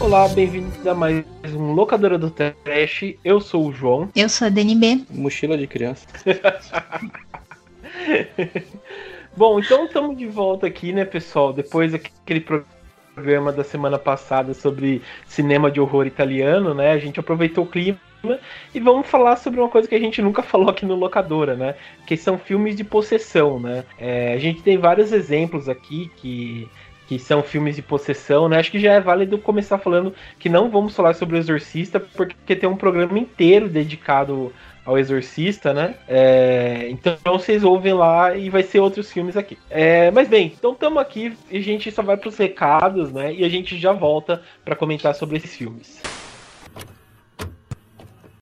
Olá, bem-vindos a mais um Locadora do Trash. Eu sou o João. Eu sou a DNB. Mochila de criança. Bom, então estamos de volta aqui, né, pessoal? Depois daquele programa da semana passada sobre cinema de horror italiano, né? A gente aproveitou o clima e vamos falar sobre uma coisa que a gente nunca falou aqui no Locadora, né? Que são filmes de possessão, né? É, a gente tem vários exemplos aqui que que são filmes de possessão, né? Acho que já é válido começar falando que não vamos falar sobre o Exorcista, porque tem um programa inteiro dedicado ao Exorcista, né? É, então vocês ouvem lá e vai ser outros filmes aqui. É, mas bem, então estamos aqui e a gente só vai para os recados, né? E a gente já volta para comentar sobre esses filmes.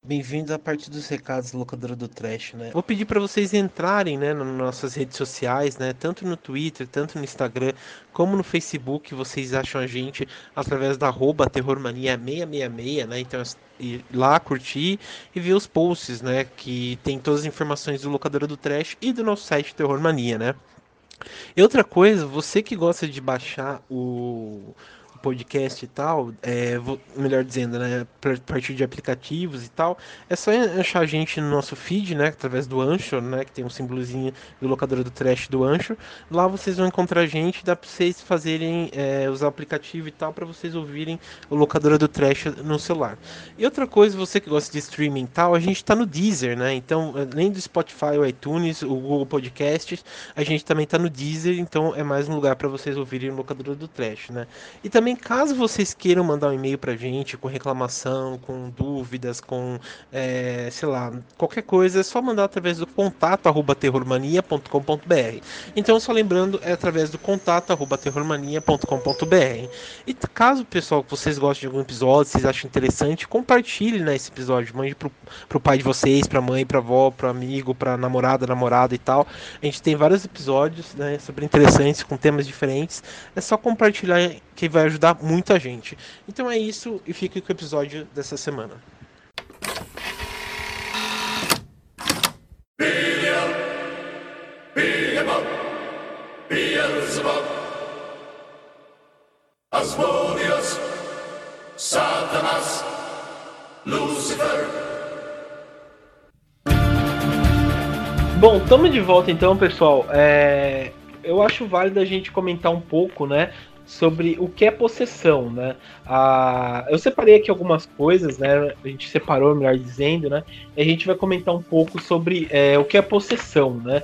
Bem-vindos à parte dos recados locadora do Trash, né? Vou pedir para vocês entrarem, né, nas nossas redes sociais, né, tanto no Twitter, tanto no Instagram, como no Facebook, vocês acham a gente através da arroba terrormania666, né? Então, ir lá curtir e ver os posts, né, que tem todas as informações do locadora do Trash e do nosso site Terrormania, né? E outra coisa, você que gosta de baixar o podcast e tal, é, vou, melhor dizendo, né, a partir de aplicativos e tal, é só achar a gente no nosso feed, né, através do Anchor, né, que tem um símbolozinho do locador do trash do Anchor. Lá vocês vão encontrar a gente, dá para vocês fazerem, é, usar o aplicativo e tal, para vocês ouvirem o locador do trash no celular. E outra coisa, você que gosta de streaming e tal, a gente está no Deezer, né, então, além do Spotify, o iTunes, o Google Podcasts, a gente também está no Deezer, então é mais um lugar para vocês ouvirem o locador do trash, né. E também caso vocês queiram mandar um e-mail pra gente com reclamação, com dúvidas, com, é, sei lá, qualquer coisa, é só mandar através do contato arroba terrormania.com.br. Então, só lembrando, é através do contato arroba terrormania.com.br. E caso, pessoal, vocês gostem de algum episódio, vocês acham interessante, compartilhe né, esse episódio, mande pro, pro pai de vocês, pra mãe, pra avó, pro amigo, pra namorada, namorada e tal. A gente tem vários episódios, né, super interessantes, com temas diferentes. É só compartilhar que vai ajudar muita gente. Então é isso e fique com o episódio dessa semana. Asmodeus, Satanas, Lucifer. Bom, estamos de volta então, pessoal. É, eu acho válido a gente comentar um pouco, né, sobre o que é possessão, né? Ah, eu separei aqui algumas coisas, né? A gente separou, melhor dizendo, né? E a gente vai comentar um pouco sobre é, o que é possessão, né?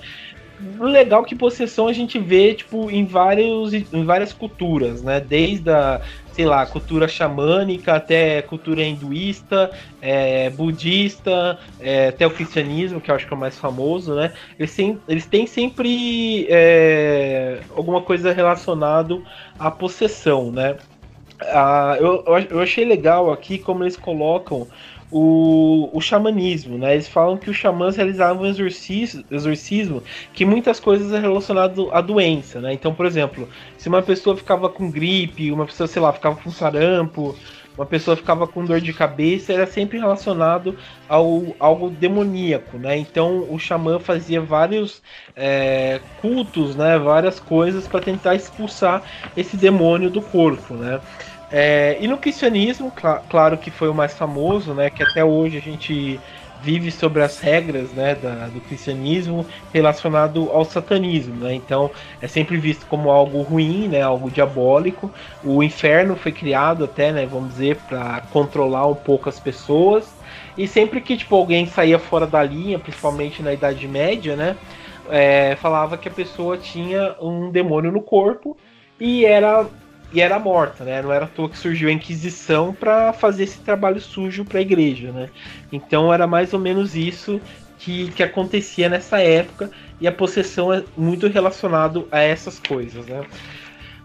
legal que possessão a gente vê tipo em vários em várias culturas, né? Desde a sei lá, cultura xamânica até cultura hinduísta, é, budista, é, até o cristianismo, que eu acho que é o mais famoso, né? Eles têm, eles têm sempre é, alguma coisa relacionada à possessão, né? Ah, eu, eu achei legal aqui como eles colocam o, o xamanismo, né? Eles falam que os xamãs realizavam exorcismo, exorcismo que muitas coisas é relacionado à doença, né? Então, por exemplo, se uma pessoa ficava com gripe, uma pessoa, sei lá, ficava com sarampo, uma pessoa ficava com dor de cabeça, era sempre relacionado ao algo demoníaco, né? Então o xamã fazia vários é, cultos, né? Várias coisas para tentar expulsar esse demônio do corpo, né? É, e no cristianismo, cl claro que foi o mais famoso, né? Que até hoje a gente vive sobre as regras né, da, do cristianismo relacionado ao satanismo. Né? Então é sempre visto como algo ruim, né, algo diabólico. O inferno foi criado até, né, vamos dizer, para controlar um pouco as pessoas. E sempre que tipo, alguém saía fora da linha, principalmente na Idade Média, né, é, falava que a pessoa tinha um demônio no corpo e era e era morta, né? Não era à toa que surgiu a Inquisição para fazer esse trabalho sujo para a igreja, né? Então era mais ou menos isso que, que acontecia nessa época e a possessão é muito relacionado a essas coisas, né?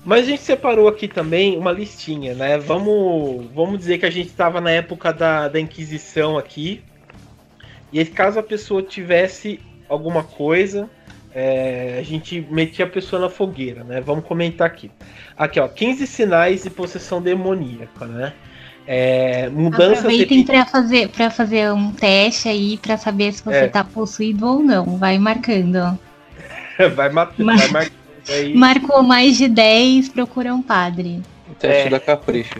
Mas a gente separou aqui também uma listinha, né? Vamos, vamos dizer que a gente estava na época da, da Inquisição aqui. E caso a pessoa tivesse alguma coisa, é, a gente metia a pessoa na fogueira, né? Vamos comentar aqui. Aqui, ó, 15 sinais de possessão demoníaca, né? É, mudanças. Aproveitem para fazer, pra fazer um teste aí para saber se você é. tá possuído ou não. Vai marcando. vai, matando, Mar... vai marcando aí. Marcou mais de 10, procura um padre. O teste é. da capricho.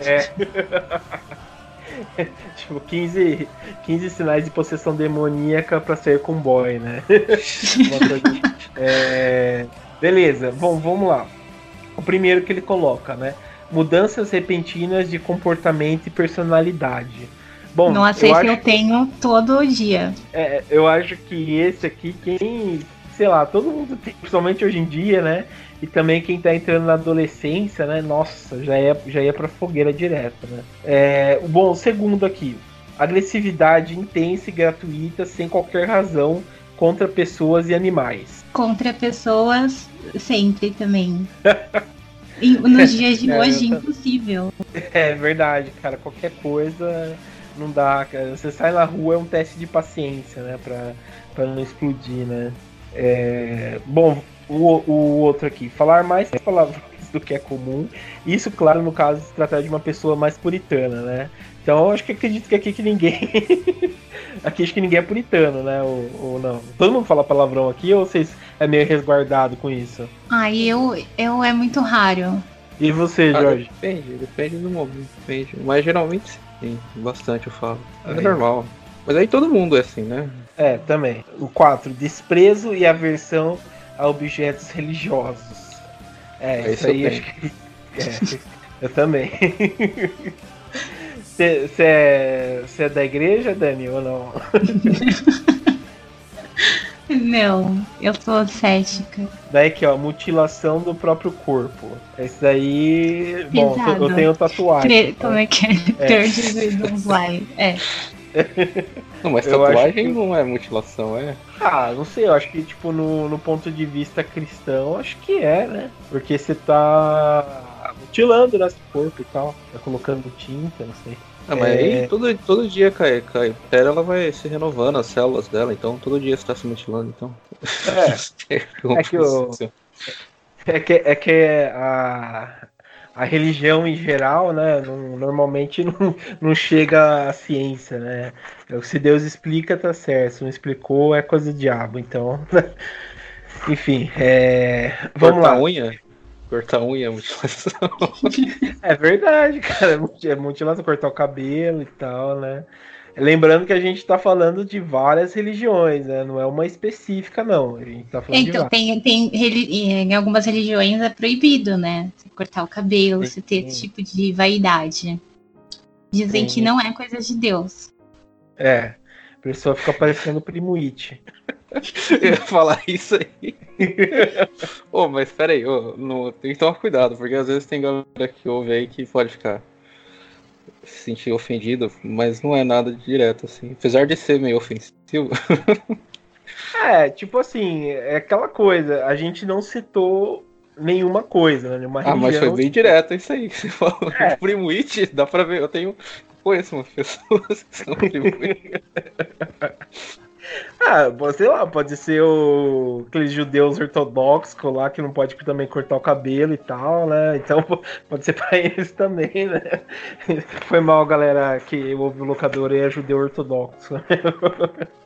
É. tipo, 15, 15 sinais de possessão demoníaca para ser com boy, né? é, beleza, bom, vamos lá. O primeiro que ele coloca, né? mudanças repentinas de comportamento e personalidade. Bom, Nossa, eu esse eu tenho todo dia. É, eu acho que esse aqui, quem, sei lá, todo mundo tem, principalmente hoje em dia, né? E também quem tá entrando na adolescência, né? Nossa, já ia, já ia pra fogueira direto, né? É, bom, segundo aqui. Agressividade intensa e gratuita, sem qualquer razão, contra pessoas e animais. Contra pessoas, sempre também. Nos dias de é, hoje, impossível. É verdade, cara. Qualquer coisa não dá. Cara. Você sai na rua é um teste de paciência, né? Pra, pra não explodir, né? É... Bom, o, o outro aqui. Falar mais palavras do que é comum. Isso, claro, no caso, se tratar de uma pessoa mais puritana, né? Então, eu acho que acredito que aqui que ninguém. aqui acho que ninguém é puritano, né? Ou, ou, não. Todo mundo fala palavrão aqui ou vocês é meio resguardado com isso? Ah, eu, eu é muito raro. E você, ah, Jorge? depende, depende do momento, depende. Mas geralmente sim, bastante eu falo. É, é normal. Mas aí todo mundo é assim, né? É, também. O 4, desprezo e aversão a objetos religiosos. É, é isso aí acho que. É, eu também. Você é, é da igreja, Dani, ou não? Não, eu sou cética. Daí aqui, ó, mutilação do próprio corpo. Esse daí. Bom, eu, eu tenho tatuagem. Como é que é? é? É. Não, mas tatuagem que... não é mutilação, é? Ah, não sei, eu acho que, tipo, no, no ponto de vista cristão, acho que é, né? Porque você tá mutilando né, corpo e tal, tá colocando tinta, não sei. Ah, mas é... aí todo, todo dia cai, cai pera, ela vai se renovando as células dela, então todo dia está se mutilando, então. É, é que o, é que, é que a, a religião em geral, né, não, normalmente não, não chega à ciência, né? Se Deus explica, tá certo. Se não explicou, é coisa do diabo. Então, enfim, é, vamos Corta lá. unha? Cortar unha é mutilação. é verdade, cara. É mutilação, cortar o cabelo e tal, né? Lembrando que a gente está falando de várias religiões, né? Não é uma específica, não. A gente tá falando então, tem, tem em algumas religiões é proibido, né? Você cortar o cabelo, você ter esse tipo de vaidade. Dizem Sim. que não é coisa de Deus. É. A pessoa fica parecendo primo It. Eu ia falar isso aí. Ô, oh, mas peraí, oh, no, tem que tomar cuidado, porque às vezes tem galera que ouve aí que pode ficar se sentir ofendido, mas não é nada direto, assim. Apesar de ser meio ofensivo. é, tipo assim, é aquela coisa, a gente não citou nenhuma coisa, né? Nenhuma ah, mas foi bem direto isso aí que você falou. É. Primo It, dá pra ver, eu tenho conheço umas pessoas que são primo. Ah, sei lá, pode ser o aqueles judeus ortodoxos lá que não pode também cortar o cabelo e tal, né? Então pode ser pra eles também, né? Foi mal, galera, que o locador é judeu ortodoxo.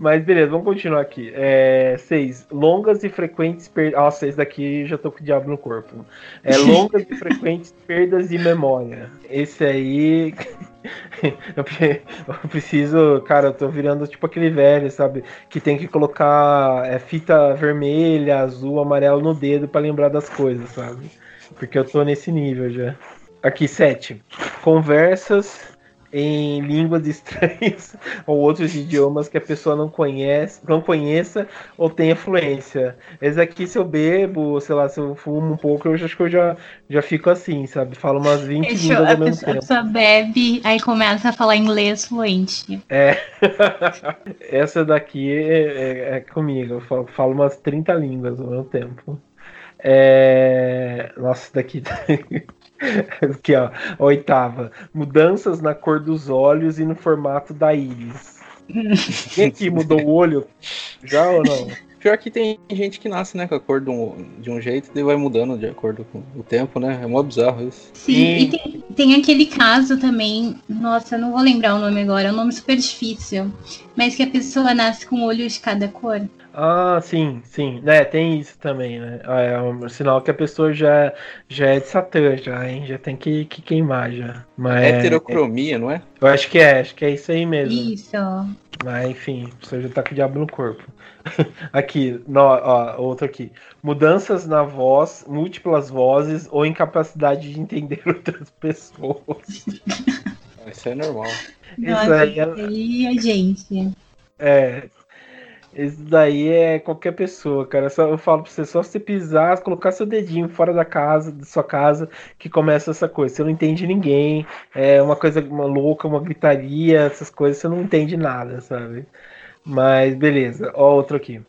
Mas beleza, vamos continuar aqui. É, seis, longas e frequentes perdas. Nossa, esse daqui já tô com o diabo no corpo. É, longas e frequentes perdas de memória. Esse aí. eu preciso, cara, eu tô virando tipo aquele velho, sabe? Que tem que colocar é, fita vermelha, azul, amarelo no dedo para lembrar das coisas, sabe? Porque eu tô nesse nível já. Aqui, sete. Conversas em línguas estranhas ou outros idiomas que a pessoa não conhece, não conheça ou tenha fluência. Esse aqui, se eu bebo, sei lá, se eu fumo um pouco, eu acho que eu já, já fico assim, sabe? Falo umas 20 Deixa, línguas ao mesmo tempo. A pessoa bebe, aí começa a falar inglês fluente. É. Essa daqui é, é, é comigo, eu falo, falo umas 30 línguas ao mesmo tempo. É... Nossa, daqui. Aqui, ó. Oitava. Mudanças na cor dos olhos e no formato da íris. Quem aqui mudou o olho? Já ou não? Pior que tem gente que nasce, né, com a cor de um, de um jeito e vai mudando de acordo com o tempo, né? É mó bizarro isso. Sim, e, e tem, tem, aquele caso também, nossa, eu não vou lembrar o nome agora, é um nome super difícil, mas que a pessoa nasce com olho de cada cor. Ah, sim, sim. É, tem isso também, né? Ah, é um sinal que a pessoa já, já é de Satã, já, hein? Já tem que, que queimar já. Mas, é heterocromia, é, não é? Eu acho que é, acho que é isso aí mesmo. Isso. Mas enfim, a pessoa já tá com o diabo no corpo. aqui, no, ó, outro aqui. Mudanças na voz, múltiplas vozes ou incapacidade de entender outras pessoas. Isso é normal. Nossa, isso aí é... aí é gente. É, isso daí é qualquer pessoa, cara. Só, eu falo pra você, só você pisar, colocar seu dedinho fora da casa, da sua casa, que começa essa coisa. Você não entende ninguém, é uma coisa uma louca, uma gritaria, essas coisas, você não entende nada, sabe? Mas beleza, ó, outro aqui.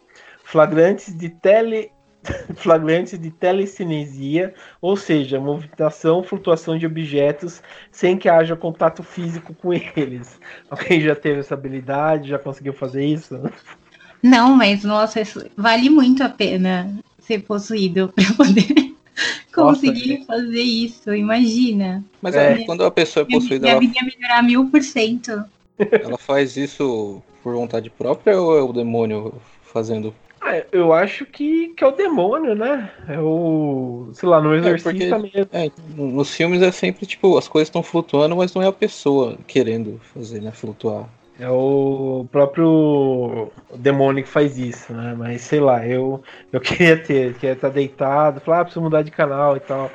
Flagrantes de tele. Flagrantes de telecinesia, ou seja, movimentação, flutuação de objetos sem que haja contato físico com eles. Alguém já teve essa habilidade, já conseguiu fazer isso? Não, mas nossa, vale muito a pena ser possuído para poder conseguir nossa, fazer isso. Imagina. Mas é. quando a pessoa é possuída. Minha vida ela... melhorar mil por cento. Ela faz isso por vontade própria ou é o demônio fazendo? Ah, eu acho que, que é o demônio, né? É o. Sei lá, no é, exorcista é porque, mesmo. É, nos filmes é sempre tipo, as coisas estão flutuando, mas não é a pessoa querendo fazer, né? Flutuar. É o próprio demônio que faz isso, né? Mas sei lá, eu, eu queria ter, queria estar deitado, falar, ah, preciso mudar de canal e tal.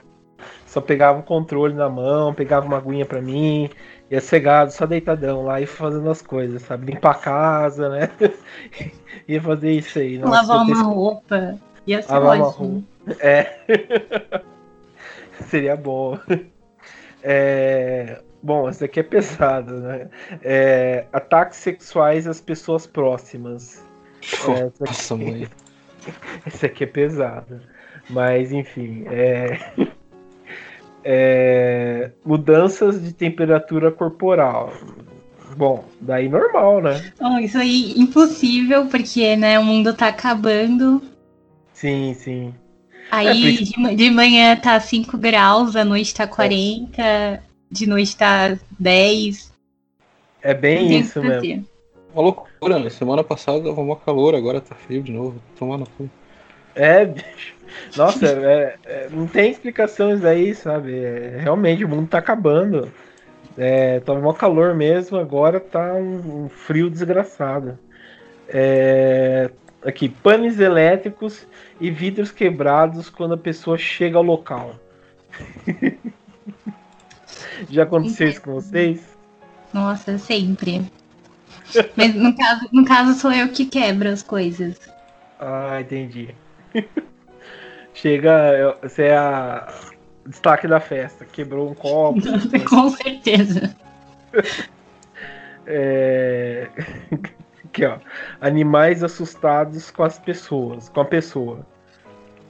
Só pegava o controle na mão, pegava uma aguinha pra mim, ia cegado, só deitadão lá e fazendo as coisas, sabe? Limpar a casa, né? ia fazer isso aí. Nossa, Lavar uma roupa. Ia ser Lavar ótimo. É. Seria bom. É... Bom, esse aqui é pesado, né? É, ataques sexuais às pessoas próximas. é, esse, Nossa, aqui, mãe. esse aqui é pesado. Mas, enfim. É, é, mudanças de temperatura corporal. Bom, daí normal, né? Bom, isso aí impossível, porque né, o mundo tá acabando. Sim, sim. Aí é, de, manhã tá 5 graus, à noite tá 40. É de noite tá 10. É bem isso mesmo. Uma loucura, né? Semana passada tava mó calor, agora tá frio de novo. Tomar no cu. É, bicho. Nossa, é, é, não tem explicações aí, sabe? É, realmente o mundo tá acabando. É, tava mó calor mesmo, agora tá um, um frio desgraçado. É, aqui, panes elétricos e vidros quebrados quando a pessoa chega ao local. Já aconteceu isso com vocês? Nossa, sempre. Mas no caso, no caso sou eu que quebro as coisas. Ah, entendi. Chega, você é a destaque da festa. Quebrou um copo. com certeza. É... Aqui, ó. Animais assustados com as pessoas, com a pessoa.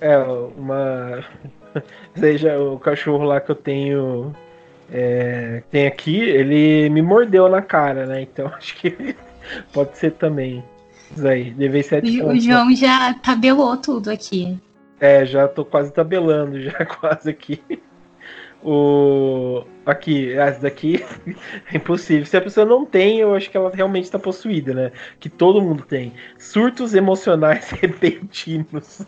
É, uma. Seja o cachorro lá que eu tenho é, tem aqui, ele me mordeu na cara, né? Então acho que pode ser também. Isso aí, levei sete pontos. O João já tabelou tudo aqui. É, já tô quase tabelando, já quase aqui. O. Aqui, essa daqui é impossível. Se a pessoa não tem, eu acho que ela realmente está possuída, né? Que todo mundo tem. Surtos emocionais repentinos.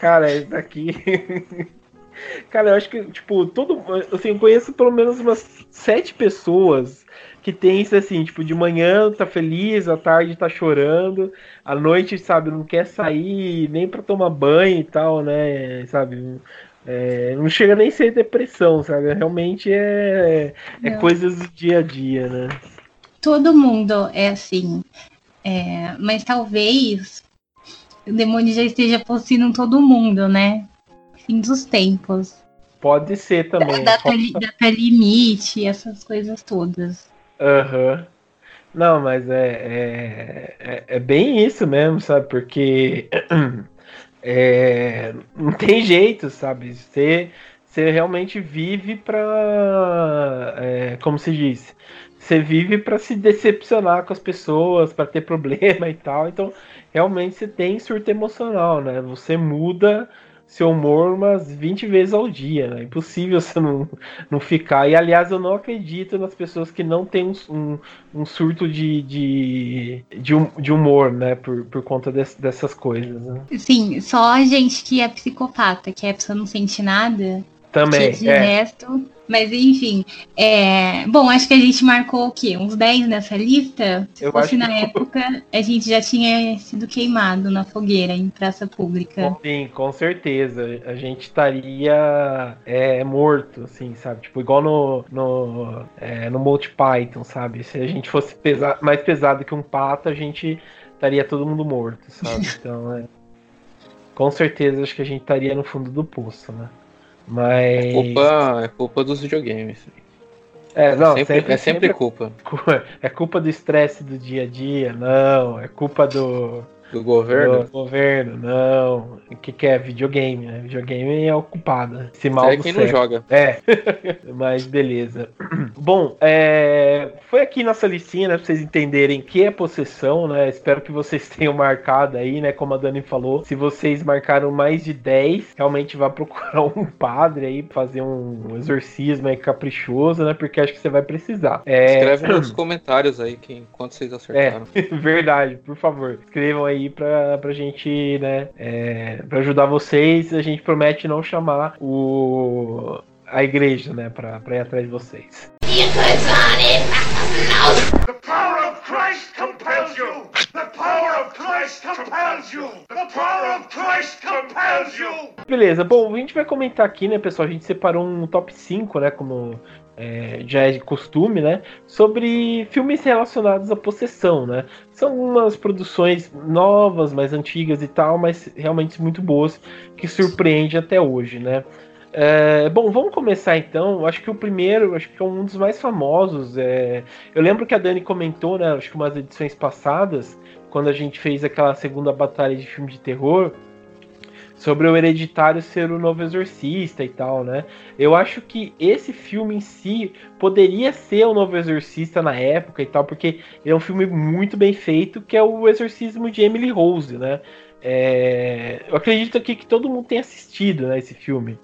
Cara, esse daqui. Cara, eu acho que, tipo, todo. Assim, eu conheço pelo menos umas sete pessoas que tem isso assim, tipo, de manhã tá feliz, à tarde tá chorando, à noite, sabe, não quer sair nem para tomar banho e tal, né? Sabe? É, não chega nem a ser depressão, sabe? Realmente é, é coisas do dia a dia, né? Todo mundo é assim. É, mas talvez o demônio já esteja possuindo todo mundo, né? Fim dos tempos. Pode ser também. Da, data limite, essas coisas todas. Aham. Uhum. Não, mas é, é, é, é, bem isso mesmo, sabe? Porque é, não tem jeito, sabe? Você, você realmente vive pra. É, como se diz? você vive para se decepcionar com as pessoas, para ter problema e tal. Então, realmente você tem surto emocional, né? Você muda seu humor umas 20 vezes ao dia, né? Impossível você não, não ficar. E aliás, eu não acredito nas pessoas que não têm um, um, um surto de, de, de, hum, humor, né? Por, por conta desse, dessas coisas. Né? Sim, só a gente que é psicopata, que a pessoa não sente nada. Também. de é. resto, mas enfim, é... bom, acho que a gente marcou o quê? Uns 10 nessa lista? Se Eu fosse na que... época, a gente já tinha sido queimado na fogueira em praça pública. Sim, com certeza. A gente estaria é, morto, assim, sabe? Tipo, igual no, no, é, no Multi Python, sabe? Se a gente fosse pesa mais pesado que um pato, a gente estaria todo mundo morto, sabe? Então, é... com certeza, acho que a gente estaria no fundo do poço, né? Mas. É culpa, é culpa dos videogames. É, não, sempre, sempre, é sempre, sempre culpa. É culpa do estresse do dia a dia, não. É culpa do do governo? Do governo, não. O que, que é? Videogame, né? Videogame é ocupado. Esse mal é quem não joga. É. Mas beleza. Bom, é... foi aqui nossa listinha, né? Pra vocês entenderem que é possessão, né? Espero que vocês tenham marcado aí, né? Como a Dani falou. Se vocês marcaram mais de 10, realmente vá procurar um padre aí, fazer um exorcismo aí caprichoso, né? Porque acho que você vai precisar. É... Escreve nos comentários aí quem, quanto vocês acertaram. É, verdade, por favor. Escrevam aí aí pra, pra gente, né, é, pra ajudar vocês. A gente promete não chamar o, a igreja, né, pra, pra ir atrás de vocês. The power of Christ compels you! The power of Christ compels you! The power of Christ compels you! Beleza, bom, a gente vai comentar aqui, né, pessoal? A gente separou um top 5, né, como é, já é de costume, né? Sobre filmes relacionados à possessão, né? São umas produções novas, mais antigas e tal, mas realmente muito boas, que surpreende até hoje, né? É, bom, vamos começar então. Acho que o primeiro, acho que é um dos mais famosos. É... Eu lembro que a Dani comentou, né? Acho que umas edições passadas, quando a gente fez aquela segunda batalha de filme de terror, sobre o Hereditário ser o novo exorcista e tal, né? Eu acho que esse filme em si poderia ser o novo exorcista na época e tal, porque é um filme muito bem feito, que é o Exorcismo de Emily Rose, né? É... Eu acredito aqui que todo mundo tem assistido né, esse filme.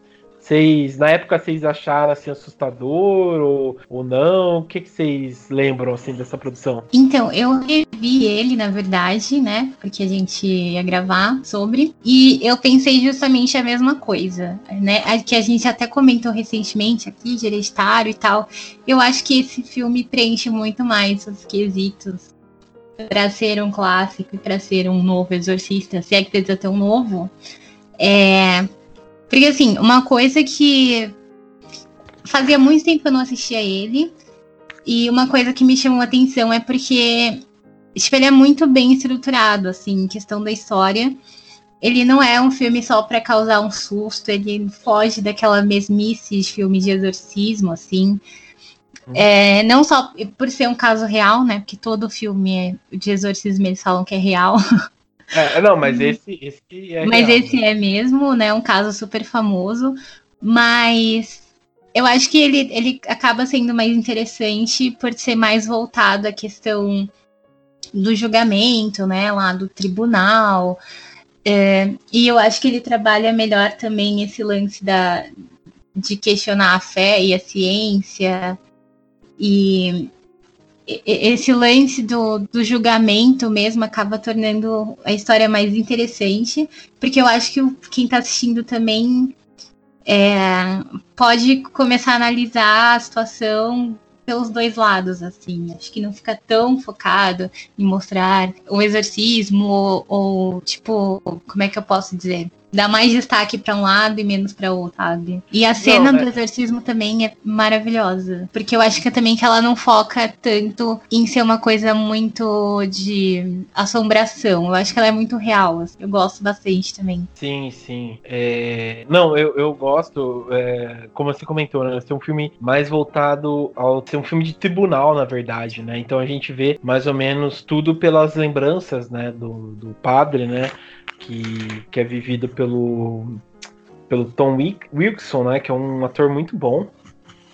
Vocês, na época, vocês acharam assim assustador ou, ou não? O que, que vocês lembram assim dessa produção? Então, eu revi ele, na verdade, né? Porque a gente ia gravar sobre. E eu pensei justamente a mesma coisa, né? Que a gente até comentou recentemente aqui, de hereditário e tal. Eu acho que esse filme preenche muito mais os quesitos para ser um clássico e para ser um novo exorcista, se é que precisa ter um novo. É, porque, assim, uma coisa que fazia muito tempo que eu não assistia ele. E uma coisa que me chamou a atenção é porque tipo, ele é muito bem estruturado, assim, em questão da história. Ele não é um filme só para causar um susto, ele foge daquela mesmice de filme de exorcismo, assim. Uhum. É, não só por ser um caso real, né? Porque todo filme de exorcismo eles falam que é real. É, não, mas esse, esse é. Mas real, esse né? é mesmo, né? Um caso super famoso. Mas eu acho que ele, ele acaba sendo mais interessante por ser mais voltado à questão do julgamento, né? Lá do tribunal. É, e eu acho que ele trabalha melhor também esse lance da, de questionar a fé e a ciência. E esse lance do, do julgamento mesmo acaba tornando a história mais interessante, porque eu acho que quem está assistindo também é, pode começar a analisar a situação pelos dois lados, assim. Acho que não fica tão focado em mostrar o exorcismo ou, ou tipo, como é que eu posso dizer? Dá mais destaque para um lado e menos para outro, sabe? E a cena não, do exorcismo também é maravilhosa, porque eu acho que é também que ela não foca tanto em ser uma coisa muito de assombração. Eu acho que ela é muito real. Assim. Eu gosto bastante também. Sim, sim. É... Não, eu, eu gosto, é... como você comentou, né? Ser um filme mais voltado ao ser um filme de tribunal, na verdade, né? Então a gente vê mais ou menos tudo pelas lembranças, né? Do, do padre, né? Que, que é vivido pelo, pelo Tom Wilson, né, que é um ator muito bom.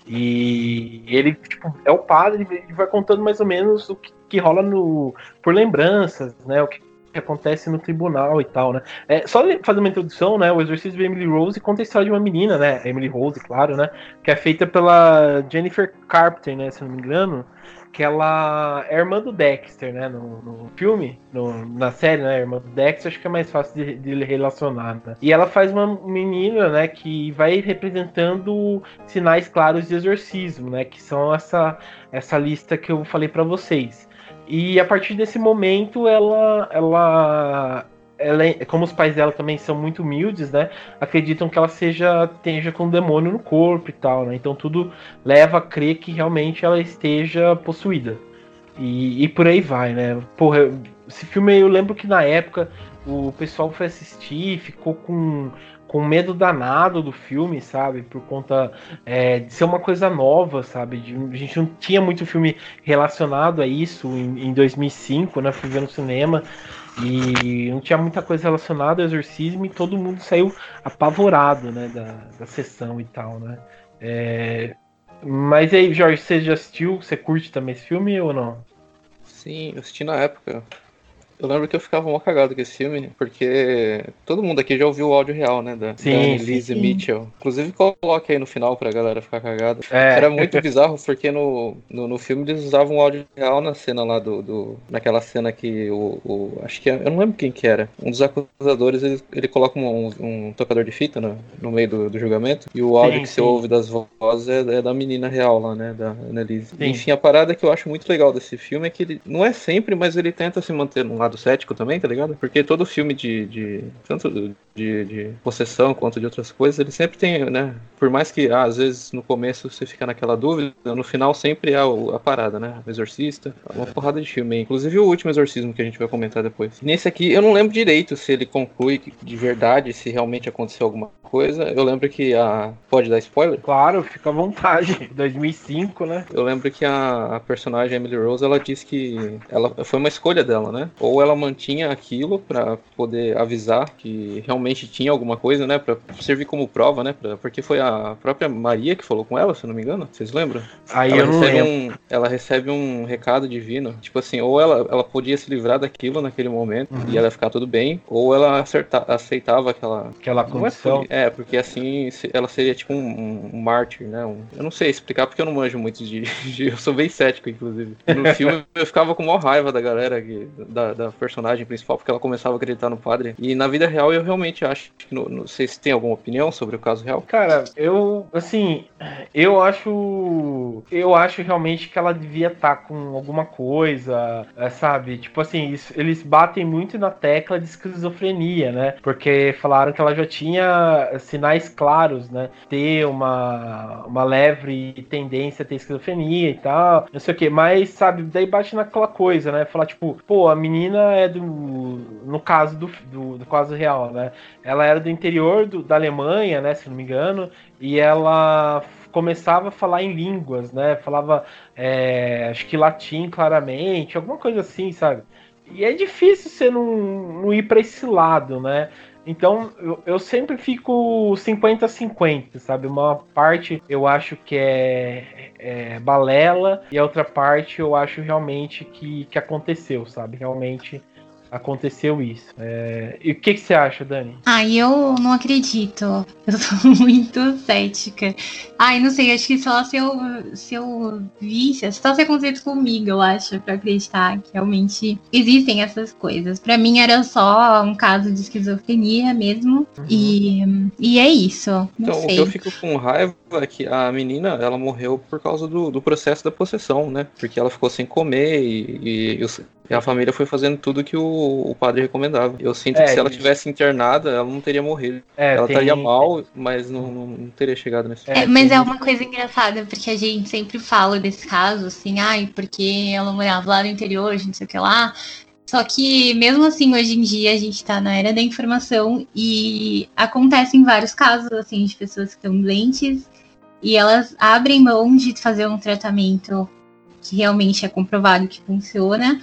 E ele tipo, é o padre e vai contando mais ou menos o que, que rola no por lembranças, né? O que que acontece no tribunal e tal, né? É, só fazer uma introdução, né? O Exorcismo de Emily Rose conta a história de uma menina, né? Emily Rose, claro, né? Que é feita pela Jennifer Carpenter, né? Se não me engano. Que ela é irmã do Dexter, né? No, no filme, no, na série, né? Irmã do Dexter, acho que é mais fácil de, de relacionar, né? E ela faz uma menina, né? Que vai representando sinais claros de exorcismo, né? Que são essa, essa lista que eu falei para vocês. E a partir desse momento ela, ela, ela, é, como os pais dela também são muito humildes, né? Acreditam que ela seja esteja com um demônio no corpo e tal, né? Então tudo leva a crer que realmente ela esteja possuída. E, e por aí vai, né? Porra, esse filme eu lembro que na época o pessoal foi assistir, ficou com com medo danado do filme, sabe? Por conta é, de ser uma coisa nova, sabe? De, a gente não tinha muito filme relacionado a isso em, em 2005, né? Fui ver no cinema e não tinha muita coisa relacionada ao exorcismo e todo mundo saiu apavorado, né? Da, da sessão e tal, né? É, mas aí, Jorge, você já assistiu? Você curte também esse filme ou não? Sim, eu assisti na época. Eu lembro que eu ficava mó cagado com esse filme, porque todo mundo aqui já ouviu o áudio real, né? Da, sim, da Lizzie Mitchell. Inclusive, coloque aí no final pra galera ficar cagada. É. Era muito bizarro, porque no, no, no, filme eles usavam o áudio real na cena lá do. do naquela cena que o, o. Acho que. É, eu não lembro quem que era. Um dos acusadores, ele, ele coloca um, um, tocador de fita no, no meio do, do julgamento. E o áudio sim, que sim. você ouve das vozes é, é, da menina real lá, né? Da Annelise. Enfim, a parada que eu acho muito legal desse filme é que ele. Não é sempre, mas ele tenta se manter num lado cético também, tá ligado? Porque todo filme de. de tanto de, de possessão quanto de outras coisas, ele sempre tem, né? Por mais que ah, às vezes no começo você fica naquela dúvida, no final sempre é a, a parada, né? O Exorcista, uma porrada de filme. Inclusive o último Exorcismo que a gente vai comentar depois. Nesse aqui, eu não lembro direito se ele conclui de verdade, se realmente aconteceu alguma coisa. Eu lembro que a. Pode dar spoiler? Claro, fica à vontade. 2005, né? Eu lembro que a, a personagem Emily Rose ela disse que ela foi uma escolha dela, né? Ou ela mantinha aquilo para poder avisar que realmente tinha alguma coisa, né? Para servir como prova, né? Pra, porque foi a própria Maria que falou com ela, se não me engano. Vocês lembram? Aí ela eu não lembro. Um, ela recebe um recado divino. Tipo assim, ou ela, ela podia se livrar daquilo naquele momento uhum. e ela ia ficar tudo bem, ou ela acerta, aceitava aquela. Aquela é condição. É, porque assim ela seria tipo um, um mártir, né? Um, eu não sei explicar porque eu não manjo muito de. de eu sou bem cético, inclusive. No filme eu ficava com maior raiva da galera, que, da, da personagem principal, porque ela começava a acreditar no padre. E na vida real eu realmente acho que. Sei se tem alguma opinião sobre o caso real. Cara, eu. Assim, eu acho. Eu acho realmente que ela devia estar tá com alguma coisa, é, sabe? Tipo assim, eles batem muito na tecla de esquizofrenia, né? Porque falaram que ela já tinha sinais claros, né? Ter uma, uma leve tendência a ter esquizofrenia e tal, não sei o que. Mas, sabe, daí bate naquela coisa, né? Falar, tipo, pô, a menina é do. No caso do, do, do caso real, né? Ela era do interior do, da Alemanha, né? Se não me engano, e ela começava a falar em línguas, né? Falava, é, acho que latim claramente, alguma coisa assim, sabe? E é difícil você não, não ir para esse lado, né? Então eu, eu sempre fico 50-50, sabe? Uma parte eu acho que é, é, balela e a outra parte eu acho realmente que, que aconteceu, sabe? Realmente aconteceu isso. É... E o que, que, você acha, Dani? Ah, eu não acredito. Eu sou muito cética. Ai, não sei, acho que só se eu, se eu visse, só se acontecesse comigo, eu acho, pra acreditar que realmente existem essas coisas. Pra mim era só um caso de esquizofrenia mesmo. Uhum. E, e é isso. Não então, sei. o que eu fico com raiva é que a menina, ela morreu por causa do, do processo da possessão, né? Porque ela ficou sem comer e, e, e e a família foi fazendo tudo que o, o padre recomendava. Eu sinto é, que se ela tivesse internada, ela não teria morrido. É, ela tem... estaria mal, mas não, não, não, teria chegado nesse é, Mas é uma coisa engraçada, porque a gente sempre fala desse caso, assim, ai, porque ela morava lá no interior, a gente não sei o que lá. Só que, mesmo assim, hoje em dia, a gente está na era da informação e acontecem vários casos, assim, de pessoas que estão doentes e elas abrem mão de fazer um tratamento que realmente é comprovado que funciona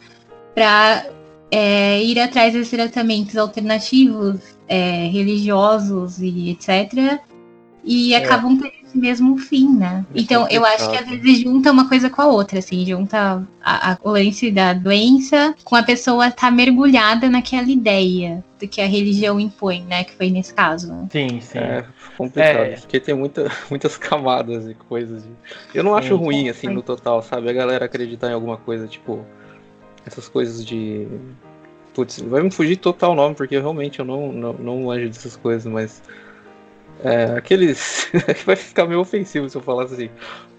para é, ir atrás desses tratamentos alternativos, é, religiosos e etc., e é. acabam tendo esse mesmo fim, né? É então eu acho que às vezes junta uma coisa com a outra, assim, junta a, a lance da doença com a pessoa estar tá mergulhada naquela ideia do que a religião impõe, né? Que foi nesse caso. Sim, sim. É complicado, é. porque tem muita, muitas camadas e coisas. De... Eu não sim, acho ruim, assim, no total, sabe? A galera acreditar em alguma coisa, tipo, essas coisas de. Putz, vai me fugir total o nome, porque realmente eu não, não, não manjo dessas coisas, mas é, aqueles. vai ficar meio ofensivo se eu falar assim.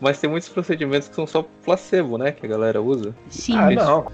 Mas tem muitos procedimentos que são só placebo, né? Que a galera usa. Sim. Ah, não.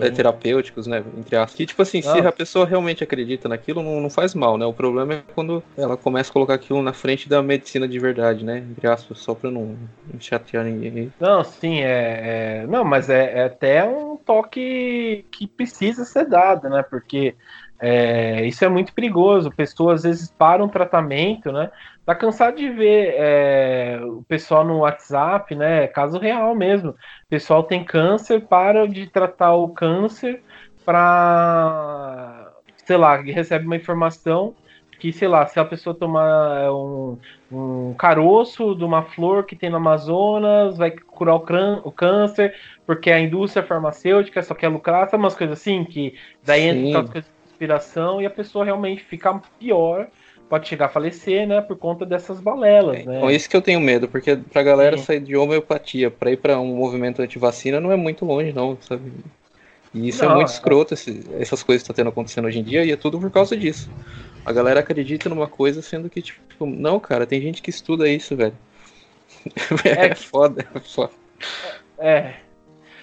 É, terapêuticos, né? Entre aspas. Que, tipo assim, não. se a pessoa realmente acredita naquilo, não, não faz mal, né? O problema é quando ela começa a colocar aquilo na frente da medicina de verdade, né? Entre aspas, só pra não, não chatear ninguém. Não, sim, é. é... Não, mas é, é até um toque que precisa ser dado, né? Porque é, isso é muito perigoso. Pessoas às vezes param um tratamento, né? Tá cansado de ver é, o pessoal no WhatsApp, né? Caso real mesmo. O pessoal tem câncer, para de tratar o câncer para, sei lá, recebe uma informação que, sei lá, se a pessoa tomar é, um, um caroço de uma flor que tem no Amazonas, vai curar o, câncer, porque a indústria farmacêutica só quer lucrar, sabe umas coisas assim, que daí Sim. entra coisas respiração e a pessoa realmente fica pior, pode chegar a falecer, né, por conta dessas balelas, é, né? Então, isso que eu tenho medo, porque pra galera Sim. sair de homeopatia pra ir pra um movimento anti-vacina não é muito longe, não, sabe? E isso é não, é muito escroto, esse, essas coisas que estão tá tendo acontecendo hoje em dia, e é tudo por causa disso. A galera acredita numa coisa, sendo que, tipo, não, cara, tem gente que estuda isso, velho. É, é foda, é foda. É,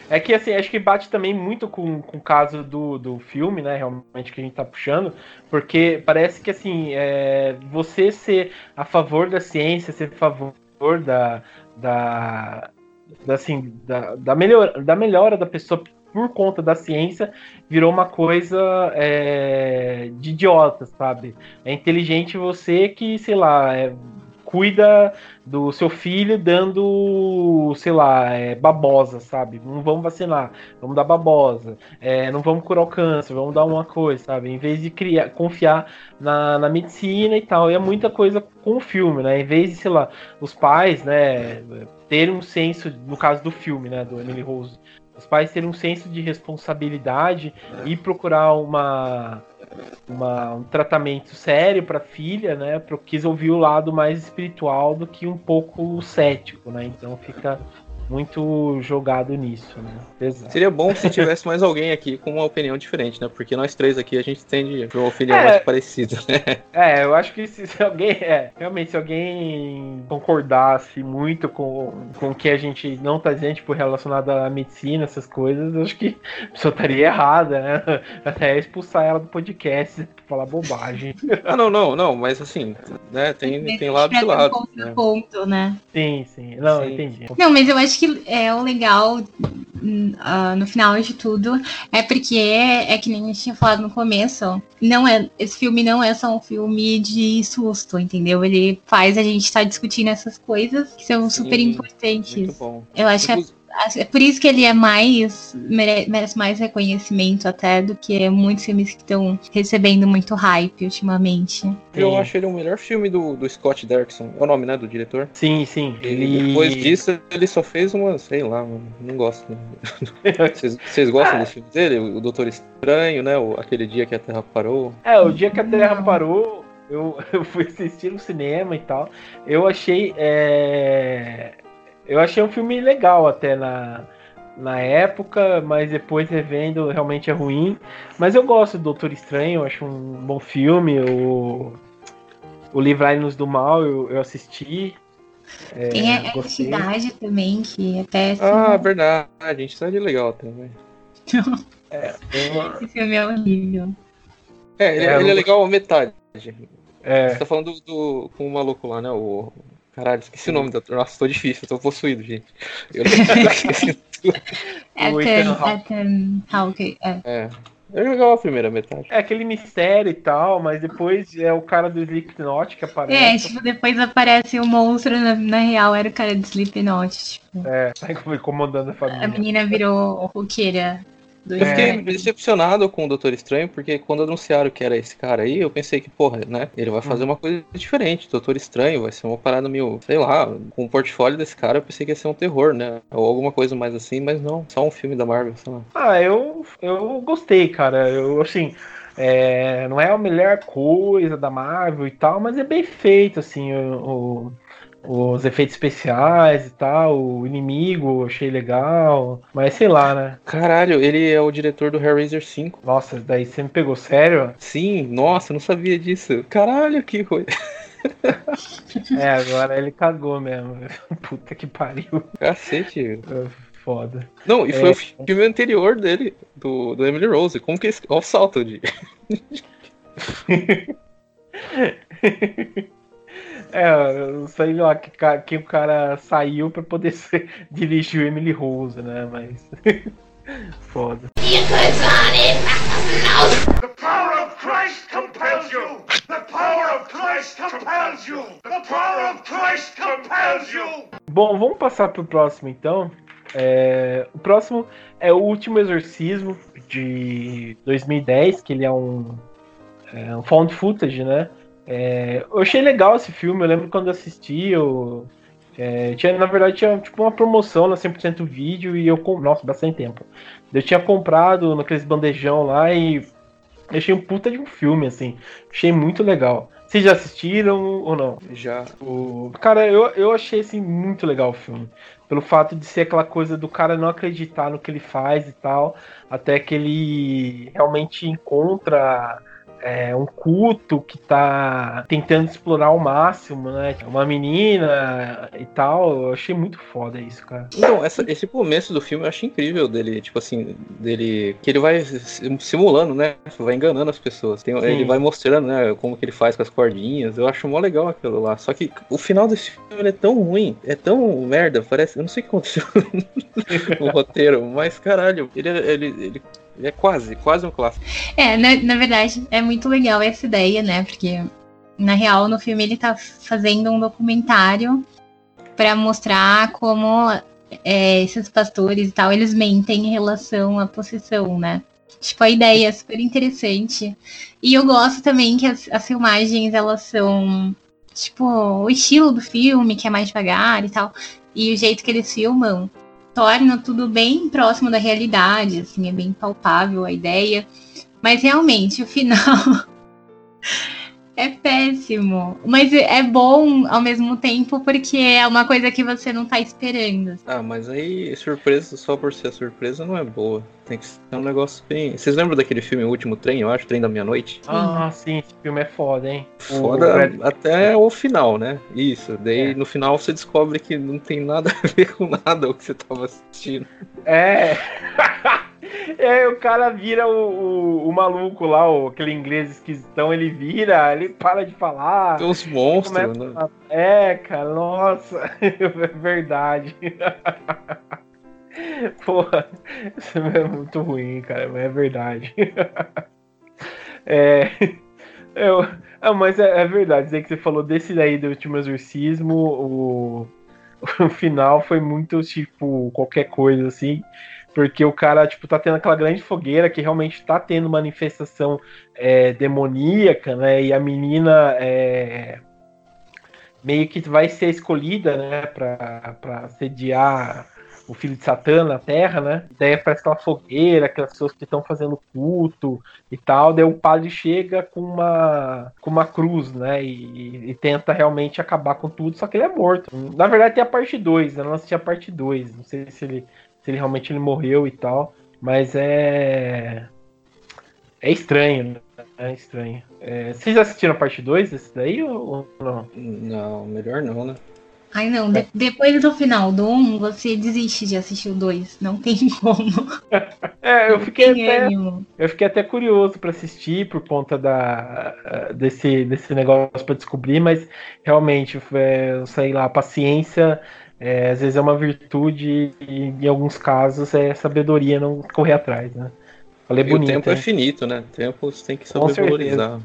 é que assim, acho que bate também muito com, com o caso do, do filme, né? Realmente que a gente tá puxando, porque parece que assim, é, você ser a favor da ciência, ser a favor da. da, da assim, da, da, melhor, da melhora da pessoa por conta da ciência virou uma coisa é, de idiota, sabe? É inteligente você que, sei lá, é, cuida do seu filho dando, sei lá, é, babosa, sabe? Não vamos vacinar, vamos dar babosa. É, não vamos curar o câncer, vamos dar uma coisa, sabe? Em vez de criar, confiar na, na medicina e tal. E é muita coisa com o filme, né? Em vez de, sei lá, os pais, né, terem um senso, no caso do filme, né, do Emily Rose, os pais terem um senso de responsabilidade e procurar uma uma, um tratamento sério para a filha, né? Porque quis ouvir o lado mais espiritual do que um pouco cético, né? Então fica muito jogado nisso, né? Exato. Seria bom se tivesse mais alguém aqui com uma opinião diferente, né? Porque nós três aqui a gente tende uma opinião é, mais parecida, né? É, eu acho que se, se, alguém, é, realmente, se alguém concordasse muito com, com o que a gente não tá dizendo, tipo, relacionado à medicina, essas coisas, eu acho que a pessoa estaria errada, né? Até expulsar ela do podcast pra falar bobagem. Ah, não, não, não, mas assim, né? Tem, tem lado de lado. Né? Ponto, né? Sim, sim. Não, sim. entendi. Não, mas eu acho que que é o legal uh, no final de tudo é porque é, é, que nem a gente tinha falado no começo. Não é, esse filme não é só um filme de susto, entendeu? Ele faz a gente estar tá discutindo essas coisas que são Sim, super importantes. Eu acho que é é por isso que ele é mais. merece mais reconhecimento até do que muitos filmes que estão recebendo muito hype ultimamente. Eu acho ele o melhor filme do, do Scott Derrickson. É o nome, né? Do diretor? Sim, sim. Ele... Depois disso, ele só fez uma. Sei lá, não gosto. Vocês gostam desse filme dele? O Doutor Estranho, né? O, aquele dia que a Terra parou. É, o dia que a Terra parou. Eu, eu fui assistir no cinema e tal. Eu achei. É eu achei um filme legal até na, na época, mas depois revendo realmente é ruim. Mas eu gosto do Doutor Estranho, acho um bom filme. O, o Livrai-nos do Mal eu, eu assisti. É, Tem a entidade também, que é péssimo. Ah, verdade. A gente tá de legal também. é, Esse filme é horrível. É, ele é, ele é legal a metade. É. Você tá falando do, do, com o maluco lá, né? O Caralho, esqueci o nome da. Nossa, tô difícil, tô possuído, gente. Eu não esqueci tudo. Ethan, Ethan Hawke, é. É. É legal a primeira metade. É aquele mistério e tal, mas depois é o cara do Slipknot que aparece. É, tipo, depois aparece o monstro, na, na real era o cara do Slipknot, tipo. É, tá incomodando a família. A menina virou roqueira. Do Eu fiquei Estranho. decepcionado com o Doutor Estranho, porque quando anunciaram que era esse cara aí, eu pensei que, porra, né? Ele vai fazer uma coisa diferente. Doutor Estranho vai ser uma parada meio, sei lá, com o portfólio desse cara, eu pensei que ia ser um terror, né? Ou alguma coisa mais assim, mas não. Só um filme da Marvel, sei lá. Ah, eu, eu gostei, cara. Eu, assim, é, não é a melhor coisa da Marvel e tal, mas é bem feito, assim, o, o- os efeitos especiais e tal, o inimigo, achei legal, mas sei lá, né? Caralho, ele é o diretor do Hellraiser 5. Nossa, daí você me pegou sério? Sim, nossa, eu não sabia disso. Caralho, que coisa. É, agora ele cagou mesmo. Puta que pariu. Cacete. Foda. Não, e foi É. o filme anterior dele, do, do Emily Rose. Como que esse. Olha o salto de. É, eu sei lá que, que o cara saiu pra poder ser, dirigir o Emily Rose, né? Mas. Foda. The power of Christ compels you! The power of Christ compels you! The power of Christ compels you! Bom, vamos passar pro próximo então. É, o próximo é o Último Exorcismo de 2010, que ele é um, é um found footage, né? É, eu achei legal esse filme, eu lembro quando eu assisti, eu, é, tinha, na verdade tinha tipo uma promoção na 100% vídeo e eu, nossa, bastante tempo. Eu tinha comprado naqueles bandejão lá e achei um puta de um filme, assim, achei muito legal. Vocês já assistiram ou não? Já. O... Cara, eu, eu achei assim muito legal o filme. Pelo fato de ser aquela coisa do cara não acreditar no que ele faz e tal, até que ele realmente encontra é, um culto que tá tentando explorar ao máximo, né? Uma menina e tal. Eu achei muito foda isso, cara. Então, essa- esse começo do filme eu acho incrível dele, tipo assim, dele. Que ele vai sim- simulando, né? Vai enganando as pessoas. Tem- ele vai mostrando, né, como que ele faz com as cordinhas. Eu acho mó legal aquilo lá. Só que o final desse filme é tão ruim, é tão merda, parece. Eu não sei o que aconteceu no roteiro, mas caralho, ele, é- ele, ele é quase, quase um clássico. É, na, na verdade, é muito legal essa ideia, né? Porque, na real, no filme ele tá fazendo um documentário pra mostrar como é, esses pastores e tal, eles mentem em relação à possessão, né? Tipo, a ideia é super interessante. E eu gosto também que as, as filmagens, elas são, tipo, o estilo do filme, que é mais devagar e tal. E o jeito que eles filmam torna tudo bem próximo da realidade, assim, é bem palpável a ideia. Mas realmente, o final é péssimo. Mas é bom ao mesmo tempo porque é uma coisa que você não tá esperando. Ah, mas aí surpresa só por ser surpresa não é boa. Tem que ser um negócio bem. Vocês lembram daquele filme O Último Trem, eu acho, Trem da Meia-Noite? Ah, sim, esse filme é foda, hein? Foda O até o final, né? Isso. Daí É. no final você descobre que não tem nada a ver com nada o que você tava assistindo. É. É, o cara vira o, o, o maluco lá, o, aquele inglês esquisitão, ele vira, ele para de falar. Tem uns monstros, né? a- É, cara, nossa, é verdade. Porra, isso é muito ruim, cara, mas é verdade. É, eu, ah, mas é, é verdade, aí que você falou desse daí do último exorcismo, o, o final foi muito tipo qualquer coisa assim. Porque o cara, tipo, tá tendo aquela grande fogueira que realmente tá tendo manifestação é, demoníaca, né? E a menina é, meio que vai ser escolhida, né? Pra, sediar o filho de Satã na Terra, né? Daí parece aquela fogueira, aquelas pessoas que estão fazendo culto e tal. Daí o padre chega com uma, com uma cruz, né? E, e tenta realmente acabar com tudo, só que ele é morto. Na verdade tem a parte 2, né? Eu não assisti a parte 2. Não sei se ele, se ele realmente ele morreu e tal. Mas é. É estranho, né? É estranho. É, vocês assistiram a parte 2 desse daí ou não? Não, melhor não, né? Ai, não, de- depois do final do 1, você desiste de assistir o 2. Não tem como. É, eu fiquei até. ânimo. Eu fiquei até curioso pra assistir por conta da, desse, desse negócio pra descobrir, mas realmente, é, sei lá, a paciência é, às vezes é uma virtude e em alguns casos é sabedoria não correr atrás, né? Falei E o bonito. tempo é hein? finito, né? O tempo você tem que saber valorizar.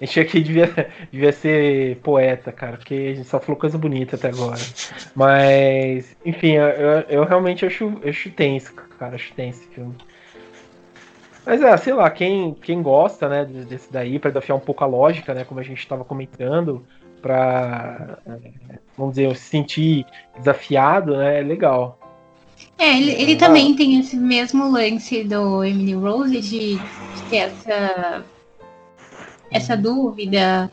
A gente aqui devia, devia ser poeta, cara, porque a gente só falou coisa bonita até agora. Mas, enfim, eu, eu realmente acho, acho tenso, cara, acho tenso esse filme. Mas é, sei lá, quem, quem gosta, né, desse daí, para desafiar um pouco a lógica, né, como a gente estava comentando, para vamos dizer, se sentir desafiado, né, é legal. É, ele, ele também tem esse mesmo lance do Emily Rose de, de ter essa, essa dúvida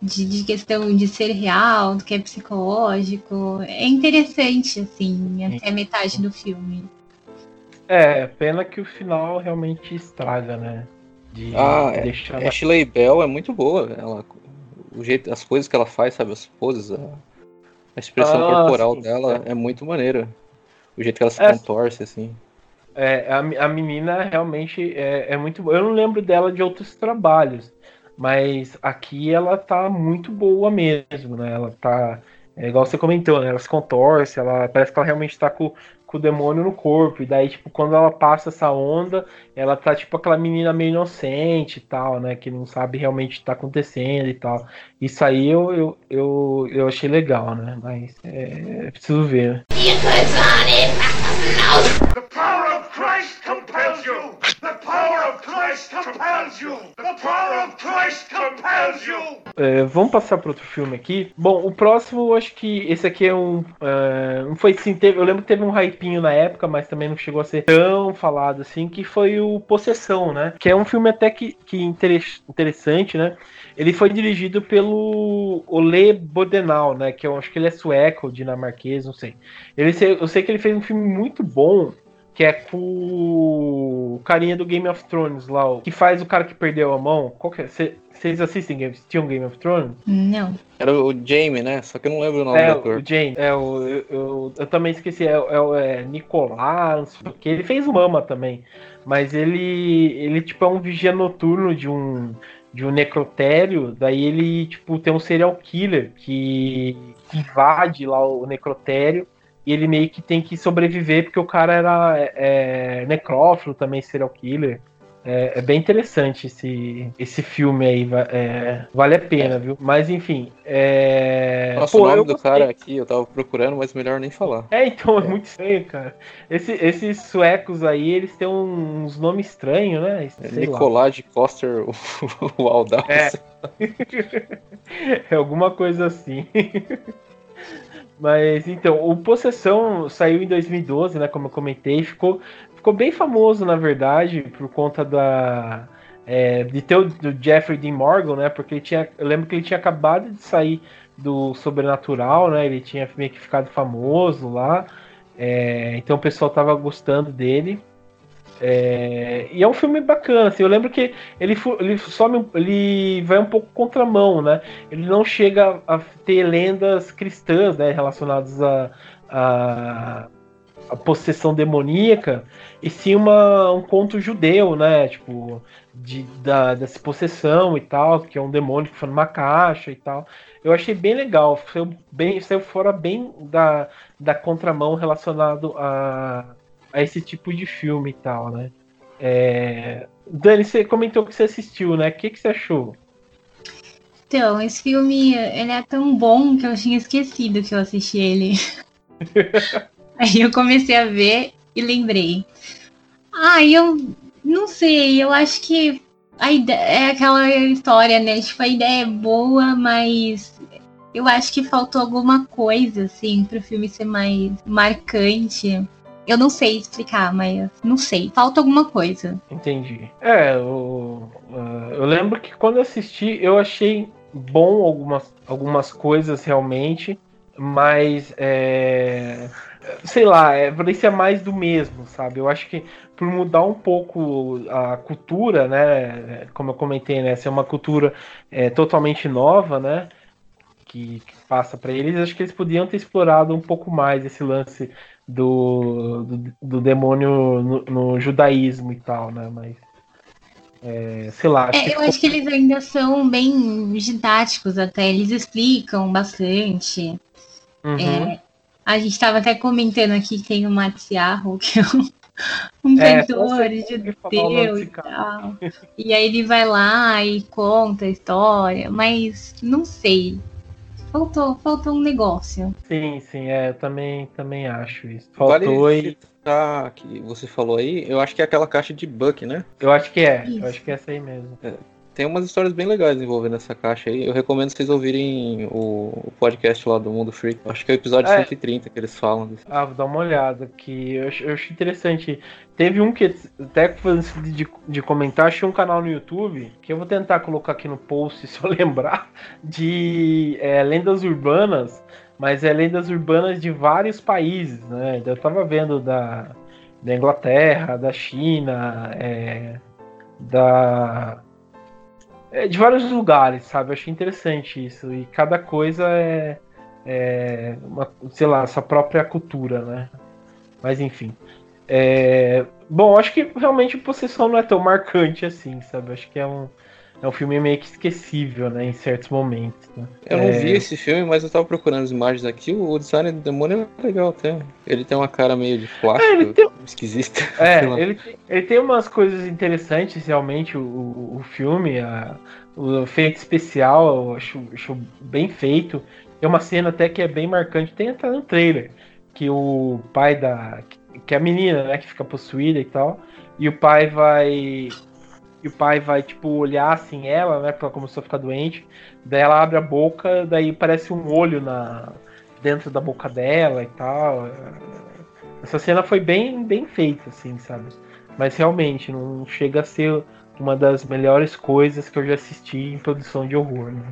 de, de, questão de ser real, do que é psicológico. É interessante, assim, até metade do filme. É, pena que o final realmente estraga, né? De ah, deixar... Ashley Bell é muito boa. Ela, o jeito, as coisas que ela faz, sabe? As poses, a, a expressão ah, corporal sim, dela é. é muito maneira. O jeito que ela se é, contorce, assim. É, a, a menina realmente é, é muito boa. Eu não lembro dela de outros trabalhos, mas aqui ela tá muito boa mesmo, né? Ela tá. É igual você comentou, né? Ela se contorce, ela parece que ela realmente tá com, com o demônio no corpo. E daí, tipo, quando ela passa essa onda, ela tá tipo aquela menina meio inocente e tal, né? Que não sabe realmente o que tá acontecendo e tal. Isso aí eu, eu, eu, eu achei legal, né? Mas é, preciso ver. Of Christ compels you! The power of Christ compels you! The power of Christ compels you! É, vamos passar para outro filme aqui. Bom, o próximo, acho que esse aqui é um. Não foi assim, teve, eu lembro que teve um hypinho na época, mas também não chegou a ser tão falado assim, que foi o Possessão, né? Que é um filme até que, que interessante, né? Ele foi dirigido pelo Ole Bodenal, né? Que eu acho que ele é sueco, dinamarquês, não sei. Ele, eu sei que ele fez um filme muito bom que é com o carinha do Game of Thrones lá, o que faz o cara que perdeu a mão. Qual que é? Vocês assistem Game, tinham Game of Thrones? Não. Era o Jamie, né? Só que eu não lembro o nome é, do ator. O Jamie. É, o, eu, eu, eu também esqueci. É, é, é Nicolás, que ele fez o Mama também. Mas ele, ele tipo, é um vigia noturno de um de um necrotério, daí ele, tipo, tem um serial killer que invade lá o necrotério e ele meio que tem que sobreviver porque o cara era é, necrófilo também, serial killer. É, é, bem interessante esse, esse filme aí, é, vale a pena, viu? Mas enfim. É... Nossa, Pô, o nome do cara aqui eu tava procurando, mas melhor nem falar. É, então, é, é muito estranho, cara. Esse, esses suecos aí, eles têm uns nomes estranhos, né? É Nicolás de Coster o Aldal. É. é alguma coisa assim. Mas então, o Possessão saiu em 2012, né? Como eu comentei, ficou, ficou bem famoso, na verdade, por conta da. É, de ter o do Jeffrey Dean Morgan, né? Porque ele tinha. Eu lembro que ele tinha acabado de sair do Sobrenatural, né? Ele tinha meio que ficado famoso lá. É, então o pessoal tava gostando dele. É, e é um filme bacana, assim, eu lembro que ele, ele some, ele vai um pouco contramão, né? Ele não chega a ter lendas cristãs, né, relacionadas a, a, a possessão demoníaca, e sim uma, um conto judeu, né? Tipo, de, da, dessa possessão e tal, que é um demônio que foi numa caixa e tal. Eu achei bem legal, saiu, bem, saiu fora bem da, da contramão relacionado a a esse tipo de filme e tal, né? É... Dani, você comentou que você assistiu, né? O que, que você achou? Então, esse filme ele é tão bom que eu tinha esquecido que eu assisti ele. Aí eu comecei a ver e lembrei. Ah, eu não sei, eu acho que a ideia, é aquela história, né? Tipo, a ideia é boa, mas eu acho que faltou alguma coisa, assim, para o filme ser mais marcante. Eu não sei explicar, mas não sei. Falta alguma coisa. Entendi. É, eu, eu lembro que quando assisti, eu achei bom algumas, algumas coisas realmente, mas é, sei lá, é, mais do mesmo, sabe? Eu acho que por mudar um pouco a cultura, né? Como eu comentei, né? Ser uma cultura é, totalmente nova, né? Que, que passa para eles, acho que eles podiam ter explorado um pouco mais esse lance do, do, do demônio no, no, judaísmo e tal, né? Mas. É, sei lá. É, eu ficou... acho que eles ainda são bem didáticos até, eles explicam bastante. Uhum. É, a gente estava até comentando aqui que tem o Matsiarro, que é um, um É, cantor falar o nome e tal. E aí ele vai lá e conta a história, mas não sei. Faltou, faltou um negócio. Sim, sim, é, eu também, também acho isso. Vale Faltou e. citar que você falou aí, eu acho que é aquela caixa de Buck, né? Eu acho que é, Isso. eu acho que é essa aí mesmo. Tem umas histórias bem legais envolvendo essa caixa aí. Eu recomendo vocês ouvirem o, o podcast lá do Mundo Freak. Acho que é o episódio É. 130 que eles falam. disso. Ah, vou dar uma olhada, que eu acho, eu acho interessante. Teve um que, até antes de, de comentar, achei um canal no YouTube, que eu vou tentar colocar aqui no post, se eu lembrar, de é, lendas urbanas, mas é lendas urbanas de vários países, né? Eu tava vendo da, da Inglaterra, da China, é, da... é, de vários lugares, sabe? Eu achei interessante isso, e cada coisa é é, uma, sei lá, sua própria cultura, né? Mas enfim. É, bom, acho que realmente Possessão não é tão marcante assim, sabe? Acho que é um, é um filme meio que esquecível, né? Em certos momentos. né? Eu não É, vi esse filme, mas eu tava procurando as imagens aqui. O design do demônio é legal até. Ele tem uma cara meio de plástico, É, ele tem- esquisita. É, ele, tem- ele tem umas coisas interessantes, realmente, o, o, o filme, a- o efeito especial, eu acho, acho bem feito. Tem uma cena até que é bem marcante, tem até no trailer, que o pai da. que é a menina, né, que fica possuída e tal, e o pai vai. E o pai vai, tipo, olhar assim ela, né? Porque ela começou a ficar doente. Daí ela abre a boca, daí parece um olho na, dentro da boca dela e tal. Essa cena foi bem, bem feita, assim, sabe? Mas realmente, não chega a ser uma das melhores coisas que eu já assisti em produção de horror, né?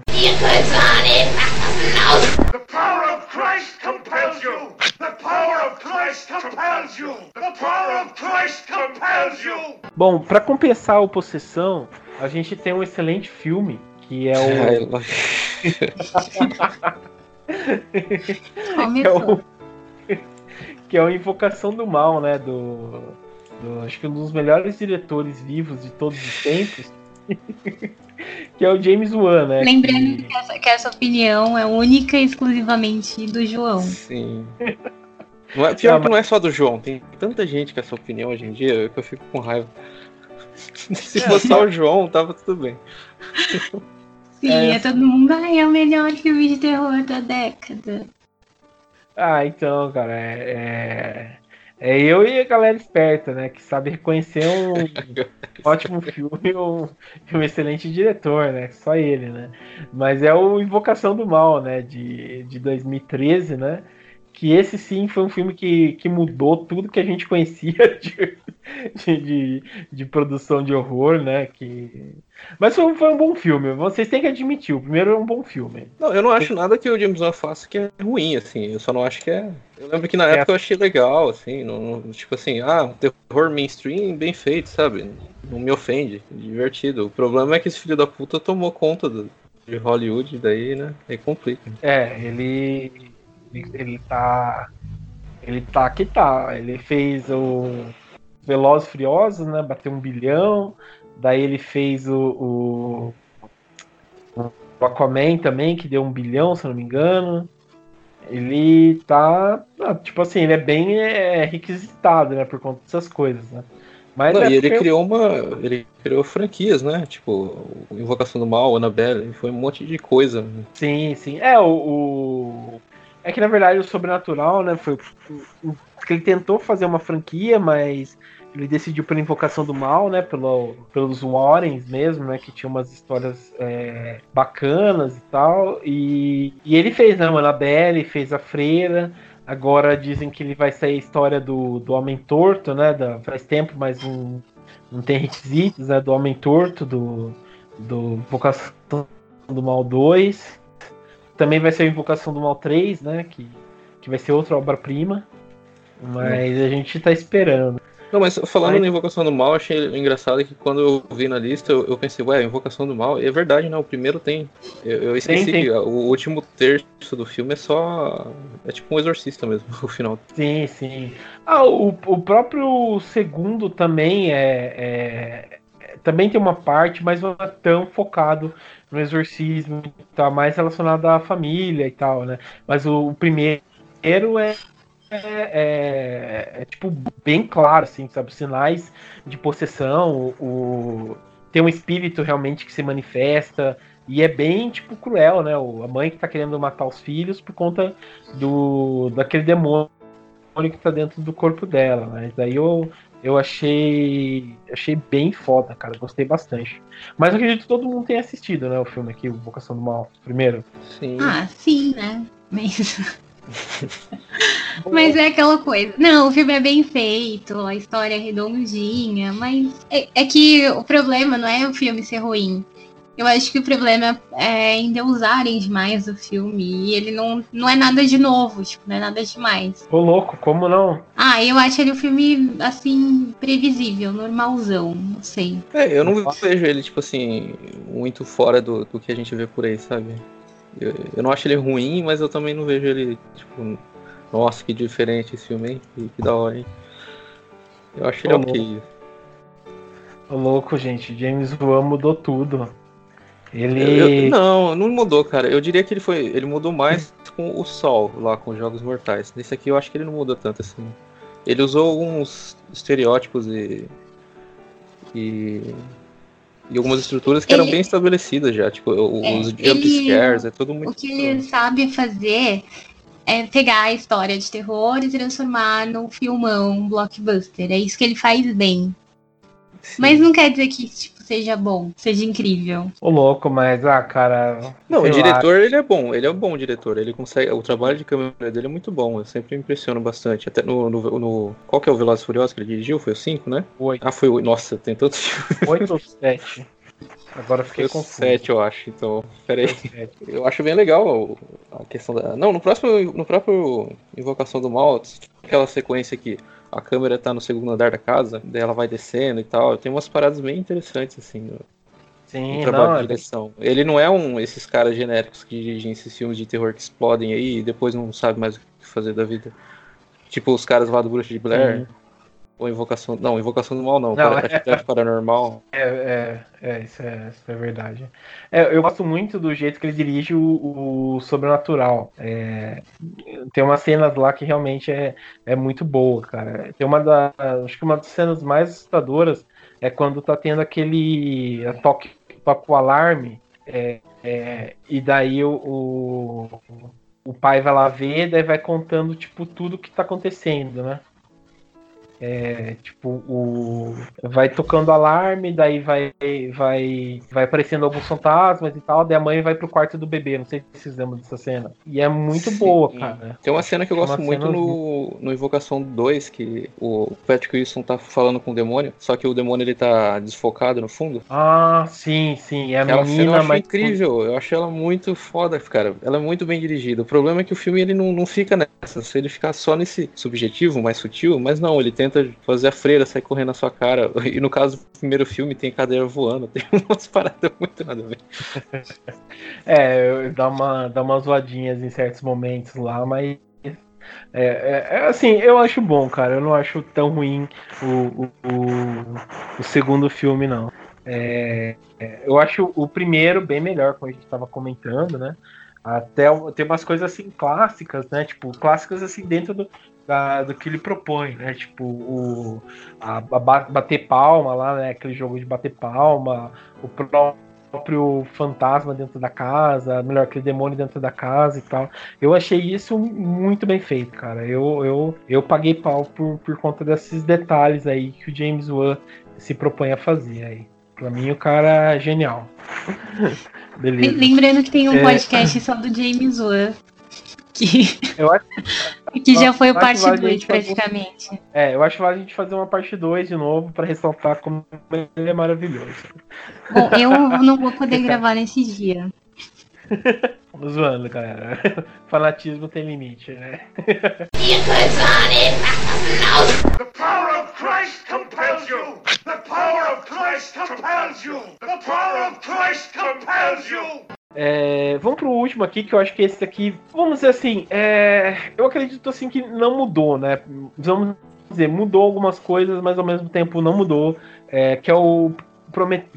The power of Christ compels you! The power of Christ compels you! The power of Christ compels you! Bom, pra compensar o Possessão, a gente tem um excelente filme, que é o. que é o, que é o Invocação do Mal, né? Do, do- Acho que um dos melhores diretores vivos de todos os tempos. que é o James Wan, né? Lembrando que- que essa, que essa opinião é única e exclusivamente do João. Sim. Não é, pior Não, que não é só do João, tem tanta gente com essa opinião hoje em dia que eu fico com raiva. Se fosse só o João, tava tudo bem. Sim, É. é, todo mundo. Ai, é o melhor filme de terror da década. Ah, então, cara, é, é, é eu e a galera esperta, né? Que sabe reconhecer um ótimo filme e um, um excelente diretor, né? Só ele, né? Mas é o Invocação do Mal, né? De, de 2013, né? Que esse sim foi um filme que, que mudou tudo que a gente conhecia de, de, de, de produção de horror, né? Que... Mas foi, um- foi um bom filme, vocês têm que admitir, o primeiro é um bom filme. Não, eu não acho nada que o James Wan faça que é ruim, assim. Eu só não acho que é. Eu lembro que na É. época eu achei legal, assim. Não, não- tipo assim, ah, terror mainstream bem feito, sabe? Não me ofende, divertido. O problema é que esse filho da puta tomou conta do, de Hollywood, daí, né? Aí complica. É, ele, ele, ele tá. Ele tá que tá. Ele fez o Velozes Furiosos, né? Bateu um bilhão. Daí ele fez o, o, o Aquaman também, que deu um bilhão, se eu não me engano. Ele tá. ah, Tipo assim, ele é bem é, requisitado, né? Por conta dessas coisas, né? Mas Não, é e ele porque- criou uma. Ele criou franquias, né? Tipo, Invocação do Mal, Annabelle, foi um monte de coisa. Sim, sim. É, o, o- É que na verdade o Sobrenatural, né? Foi. Porque ele tentou fazer uma franquia, mas ele decidiu pela Invocação do Mal, né? Pelo, pelos Warrens mesmo, né? Que tinha umas histórias é, bacanas e tal. E, e ele fez, né? O Annabelle, fez a Freira. Agora dizem que ele vai sair a história do, do Homem Torto, né? Da, faz tempo, mas não, não tem requisitos, né? Do Homem Torto, do, do Invocação do Mal 2. Também vai ser a Invocação do Mal 3, né? Que, que vai ser outra obra-prima. Mas a gente tá esperando. Não, mas falando Mas- na Invocação do Mal, achei engraçado que quando eu vi na lista, eu, eu pensei, ué, Invocação do Mal, é verdade, né? O primeiro tem. Eu, eu esqueci Tem, tem. que o último terço do filme é só. É tipo um exorcista mesmo, o final. Sim, sim. Ah, o, o próprio segundo também é- é- Também tem uma parte, mas não é tão focado no exorcismo, tá mais relacionado à família e tal, né? Mas o, o primeiro é, é, é, tipo bem claro, assim, sabe? Sinais de possessão, o, tem um espírito realmente que se manifesta. E é bem, tipo, cruel, né? A mãe que tá querendo matar os filhos por conta do daquele demônio que tá dentro do corpo dela. Mas né? daí eu, eu achei achei bem foda, cara. Gostei bastante. Mas eu acredito que todo mundo tenha assistido, né? O filme aqui, o Vocação do Mal, primeiro. Sim. Ah, sim, né? Mas... mas é aquela coisa. Não, o filme é bem feito, a história é redondinha, mas é, é que o problema não é o filme ser ruim. Eu acho que o problema é ainda usarem demais o filme. E ele não, não é nada de novo, tipo, não é nada demais. Ô, louco, como não? Ah, eu acho ele um filme, assim, previsível, normalzão, não sei. É, eu não vejo ele, tipo assim, muito fora do, do que a gente vê por aí, sabe? Eu, eu não acho ele ruim, mas eu também não vejo ele, tipo, nossa, que diferente esse filme, hein? Que, que da hora, hein? Eu acho ele Ô, ok. Ô, louco, gente, James Wan mudou tudo. Ele. Eu, não, não mudou, cara. Eu diria que ele foi. Ele mudou mais com o Sol, lá com os Jogos Mortais. Nesse aqui eu acho que ele não mudou tanto assim. Ele usou alguns estereótipos e. e. e algumas estruturas que ele, eram bem estabelecidas já. Tipo, é, os jump scares, é tudo muito. O que ele sabe fazer é pegar a história de terror e transformar num filmão, um blockbuster. É isso que ele faz bem. Sim. Mas não quer dizer que, tipo, seja bom, seja incrível. O louco, mas, ah, cara. Não, o diretor, lá. ele é bom, ele é um bom diretor. Ele consegue. O trabalho de câmera dele é muito bom. Eu sempre me impressiono bastante. Até no. no, no qual que é o Velozes Furiosos que ele dirigiu? Foi o 5, né? Oito. Ah, foi o. Nossa, tem tantos filmes. Oito ou sete? Agora fiquei com sete, eu acho. Então, peraí. Eu acho bem legal a questão da. Não, no próximo, no próprio Invocação do Mal, aquela sequência que a câmera tá no segundo andar da casa, daí ela vai descendo e tal. Tem umas paradas bem interessantes, assim, no, Sim, no trabalho não, de direção. É... Ele não é um esses caras genéricos que dirigem esses filmes de terror que explodem aí e depois não sabe mais o que fazer da vida. Tipo os caras lá do Bruxa de Blair. Ou Invocação. Não, Invocação do Mal não. não Atividade é, Paranormal. É, é, é, isso é, isso é verdade. É, eu gosto muito do jeito que ele dirige o, o sobrenatural. É, tem umas cenas lá que realmente é, é muito boa, cara. Tem uma da. Acho que uma das cenas mais assustadoras é quando tá tendo aquele. toque, toque o alarme. É, é, e daí o, o, o pai vai lá ver, daí vai contando, tipo, tudo que tá acontecendo, né? É, tipo, o vai tocando alarme, daí vai vai vai aparecendo alguns fantasmas e tal, daí a mãe vai pro quarto do bebê, não sei se vocês lembram dessa cena. E é muito Sim. boa, cara. Tem uma cena que eu gosto muito no, no Invocação 2, que o Patrick Wilson tá falando com o demônio, só que o demônio ele tá desfocado no fundo. Ah, sim, sim. É a Aquela menina cena eu mais incrível, eu achei ela muito foda, cara. Ela é muito bem dirigida. O problema é que o filme ele não, não fica nessa, se ele ficar só nesse subjetivo, mais sutil, mas não, ele tenta fazer a freira sair correndo na sua cara. E no caso do primeiro filme tem cadeira voando, tem umas paradas muito nada a ver. é, dá uma, dá umas zoadinhas em certos momentos lá, mas é, é, é, assim, eu acho bom, cara. Eu não acho tão ruim o, o, o, segundo filme, não. É, é eu acho o primeiro bem melhor, como a gente estava comentando, né? Até tem umas coisas assim clássicas, né? Tipo, clássicas assim dentro do, da, do que ele propõe, né? Tipo, o, a, a bater palma lá, né? Aquele jogo de bater palma, o próprio fantasma dentro da casa, melhor, aquele demônio dentro da casa e tal. Eu achei isso muito bem feito, cara. Eu, eu, eu paguei pau por, por conta desses detalhes aí que o James Wan se propõe a fazer aí. Pra mim, o cara é genial. Beleza. Lembrando que tem um é. podcast é... só do James Wan. Que, eu acho, que já foi o parte 2, praticamente. Fazer, é, eu acho que a gente fazer uma parte 2 de novo para ressaltar como ele é maravilhoso. Bom, eu não vou poder gravar nesse dia. Zoando, galera. Fanatismo tem limite, né? The power of Christ compels you! The power of Christ compels you! The power of Christ compels you! É, vamos pro último aqui, que eu acho que esse aqui, vamos dizer assim, é, eu acredito assim que não mudou, né? Vamos dizer, mudou algumas coisas, mas ao mesmo tempo não mudou. É, que é o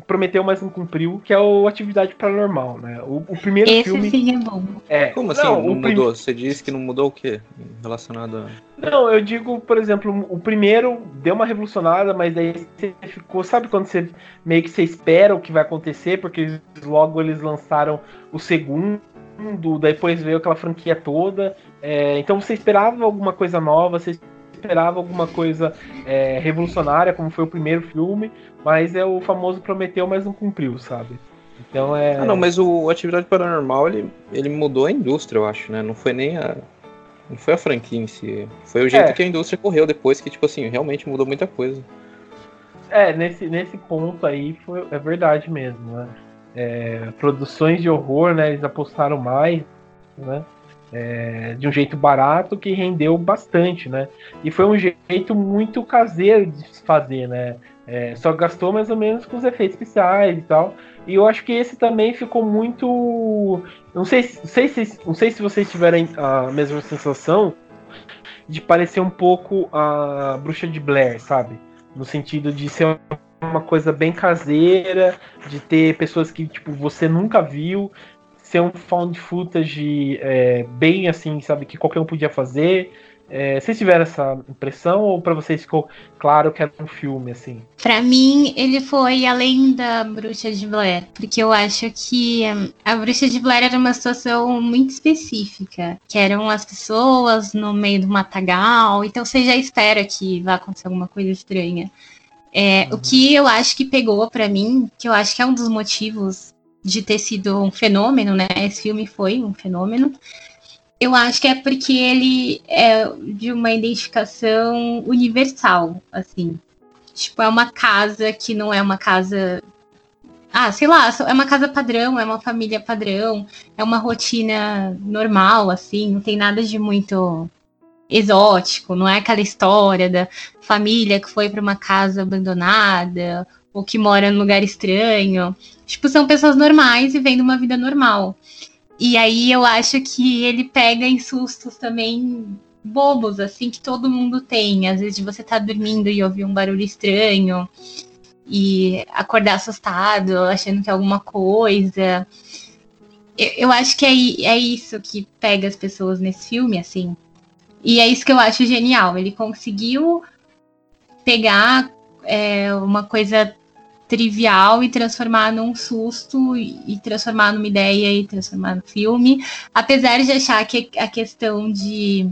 prometeu, mas não cumpriu, que é o Atividade Paranormal, né? O, o primeiro Esse filme. sim é bom. É, Como assim não, não, o prim- mudou? Você disse que não mudou o quê? Relacionado a. Não, eu digo, por exemplo, o primeiro deu uma revolucionada, mas aí você ficou. Sabe quando você meio que você espera o que vai acontecer, porque logo eles lançaram o segundo, depois veio aquela franquia toda. é, então você esperava alguma coisa nova, você esperava alguma coisa é, revolucionária, como foi o primeiro filme, mas é o famoso prometeu, mas não cumpriu, sabe? Então é. Ah, não, mas o Atividade Paranormal ele, ele mudou a indústria, eu acho, né? Não foi nem a. Não foi a franquia em si. Foi o jeito É. que a indústria correu depois, que, tipo assim, realmente mudou muita coisa. É, nesse, nesse ponto aí foi, é verdade mesmo, né? É, produções de horror, né? Eles apostaram mais, né? É, de um jeito barato que rendeu bastante, né? E foi um jeito muito caseiro de se fazer, né? É, só gastou mais ou menos com os efeitos especiais e tal. E eu acho que esse também ficou muito. Não sei, se- sei se, não sei se vocês tiverem a mesma sensação de parecer um pouco a Bruxa de Blair, sabe? No sentido de ser uma coisa bem caseira, de ter pessoas que tipo você nunca viu, ser um found footage é, bem assim, sabe, que qualquer um podia fazer. É, vocês tiveram essa impressão ou pra vocês ficou claro que era um filme assim? Pra mim, ele foi além da Bruxa de Blair, porque eu acho que hum, a Bruxa de Blair era uma situação muito específica, que eram as pessoas no meio do matagal, então você já espera que vai acontecer alguma coisa estranha. É, O que eu acho que pegou pra mim, que eu acho que é um dos motivos de ter sido um fenômeno, né? Esse filme foi um fenômeno. Eu acho que é porque ele é de uma identificação universal, assim. Tipo, é uma casa que não é uma casa. Ah, sei lá, é uma casa padrão, é uma família padrão, é uma rotina normal, assim, não tem nada de muito exótico, não é aquela história da família que foi para uma casa abandonada ou que mora num lugar estranho. Tipo, são pessoas normais vivendo uma vida normal. E aí eu acho que ele pega em sustos também bobos, assim, que todo mundo tem. Às vezes você tá dormindo e ouvir um barulho estranho e acordar assustado, achando que é alguma coisa. Eu, eu acho que é, é isso que pega as pessoas nesse filme, assim. E é isso que eu acho genial. Ele conseguiu pegar é, uma coisa trivial e transformar num susto e transformar numa ideia e transformar no filme. Apesar de achar que a questão de,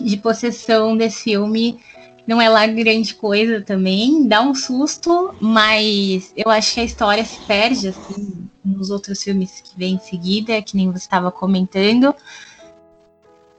de possessão desse filme não é lá grande coisa também, dá um susto, mas eu acho que a história se perde assim nos outros filmes que vêm em seguida, que nem você estava comentando.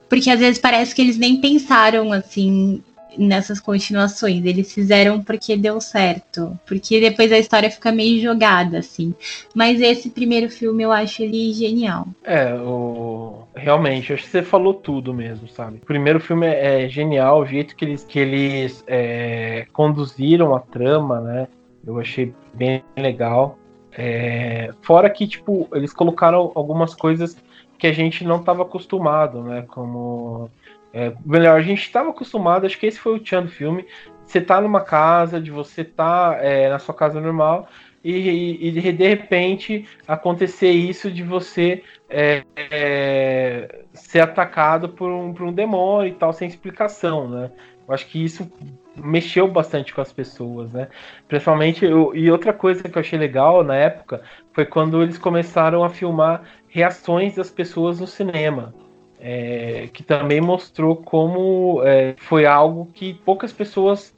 Porque às vezes parece que eles nem pensaram assim nessas continuações. Eles fizeram porque deu certo. Porque depois a história fica meio jogada, assim. Mas esse primeiro filme eu acho ele genial. É, o... realmente, acho que você falou tudo mesmo, sabe? O primeiro filme é é genial, o jeito que eles, que eles é, conduziram a trama, né? Eu achei bem legal. É, Fora que, tipo, eles colocaram algumas coisas que a gente não estava acostumado, né? Como. É, melhor, a gente estava acostumado, acho que esse foi o tchan do filme. Você tá numa casa, de você tá é, na sua casa normal, e, e- de de repente acontecer isso de você é, é, ser atacado por um, por um demônio e tal, sem explicação, né? Eu acho que isso mexeu bastante com as pessoas, né? Principalmente, eu- e outra coisa que eu achei legal na época foi quando eles começaram a filmar reações das pessoas no cinema. É, que também mostrou como é, foi algo que poucas pessoas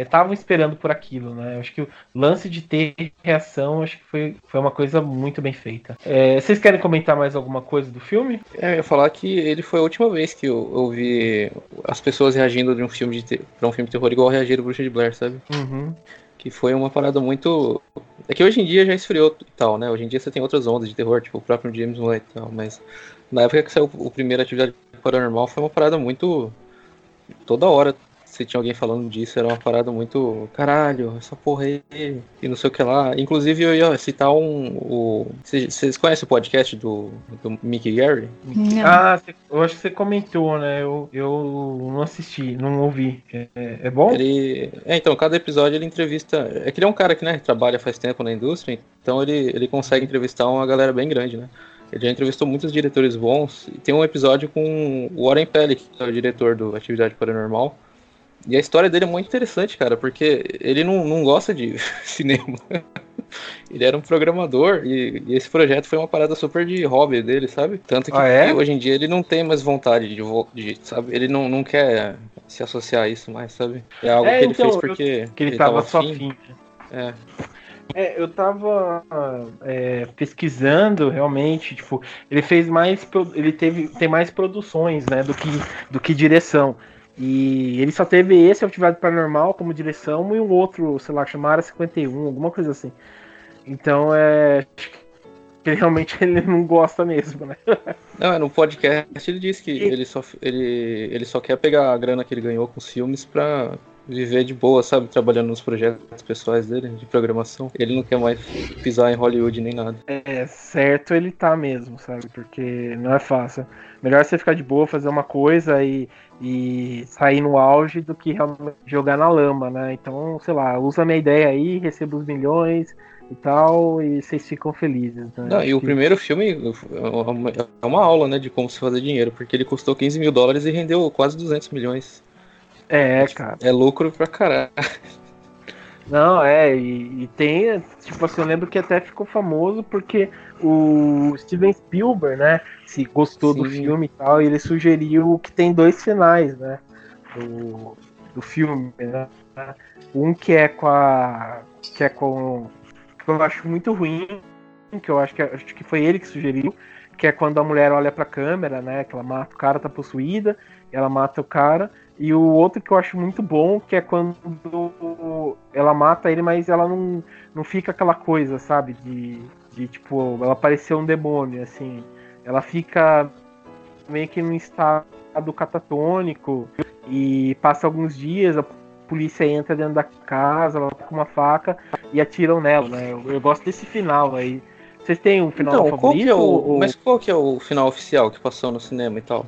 estavam esperando por aquilo, né? Acho que o lance de ter reação, acho que foi, foi uma coisa muito bem feita. É, vocês querem comentar mais alguma coisa do filme? É, eu ia falar que ele foi a última vez que eu, eu vi as pessoas reagindo de um filme de pra um filme de terror igual reagiram Bruxa de Blair, sabe? Uhum. Que foi uma parada muito. É que hoje em dia já esfriou e tal, né? Hoje em dia você tem outras ondas de terror, tipo o próprio James Wan e tal, mas na época que saiu o primeiro Atividade Paranormal foi uma parada muito. Toda hora se tinha alguém falando disso, era uma parada muito. Caralho, essa porra aí. E não sei o que lá. Inclusive, eu ia citar um. O... Vocês conhecem o podcast do, do Mickey Gary? Não. Ah, cê- eu acho que você comentou, né? Eu, eu não assisti, não ouvi. É, é bom? Ele. É, então, cada episódio ele entrevista. É que ele é um cara que, né, trabalha faz tempo na indústria, então ele, ele consegue entrevistar uma galera bem grande, né? Ele já entrevistou muitos diretores bons. E tem um episódio com o Warren Pellick, que é o diretor do Atividade Paranormal. E a história dele é muito interessante, cara, porque ele não, não gosta de cinema. Ele era um programador e, e esse projeto foi uma parada super de hobby dele, sabe? Tanto que Ah, é? hoje em dia ele não tem mais vontade de, de sabe? Ele não, não quer se associar a isso mais, sabe? É algo É, que ele então, fez eu- porque Que ele, tava só afim. afim. É. É, eu tava é, pesquisando realmente, tipo, ele fez mais, ele teve, tem mais produções, né, do que, do que direção. E ele só teve esse Atividade Paranormal como direção e um outro, sei lá, chamado Área 51, alguma coisa assim. Então, é, que ele realmente ele não gosta mesmo, né? Não, é, no podcast ele disse que E- ele só, ele, ele só quer pegar a grana que ele ganhou com os filmes pra viver de boa, sabe? Trabalhando nos projetos pessoais dele, de programação. Ele não quer mais pisar em Hollywood nem nada. É, certo ele tá mesmo, sabe? Porque não é fácil. Melhor você ficar de boa, fazer uma coisa e, e sair no auge do que realmente jogar na lama, né? Então, sei lá, usa a minha ideia aí, receba os milhões e tal, e vocês ficam felizes, né? Não, e o primeiro filme é uma- é uma aula, né, de como se fazer dinheiro, porque ele custou 15 mil dólares e rendeu quase 200 milhões. É, cara. É lucro pra caralho. Não, é, e, e tem, tipo assim, eu lembro que até ficou famoso porque o Steven Spielberg, né, se gostou do Sim. filme e tal, e ele sugeriu que tem dois finais, né, do, do filme, né, um que é com a, que é com, que eu acho muito ruim, que eu acho que, acho que foi ele que sugeriu, que é quando a mulher olha pra câmera, né, que ela mata o cara, tá possuída, ela mata o cara, e o outro que eu acho muito bom, que é quando ela mata ele, mas ela não, não fica aquela coisa, sabe? De, de tipo, ela pareceu um demônio, assim. Ela fica meio que num estado catatônico e passa alguns dias, a polícia entra dentro da casa, ela tá com uma faca e atiram nela, né? Eu, eu gosto desse final aí. Vocês têm um final Então, qual favorito? que é o, ou- mas qual que é o final oficial que passou no cinema e tal?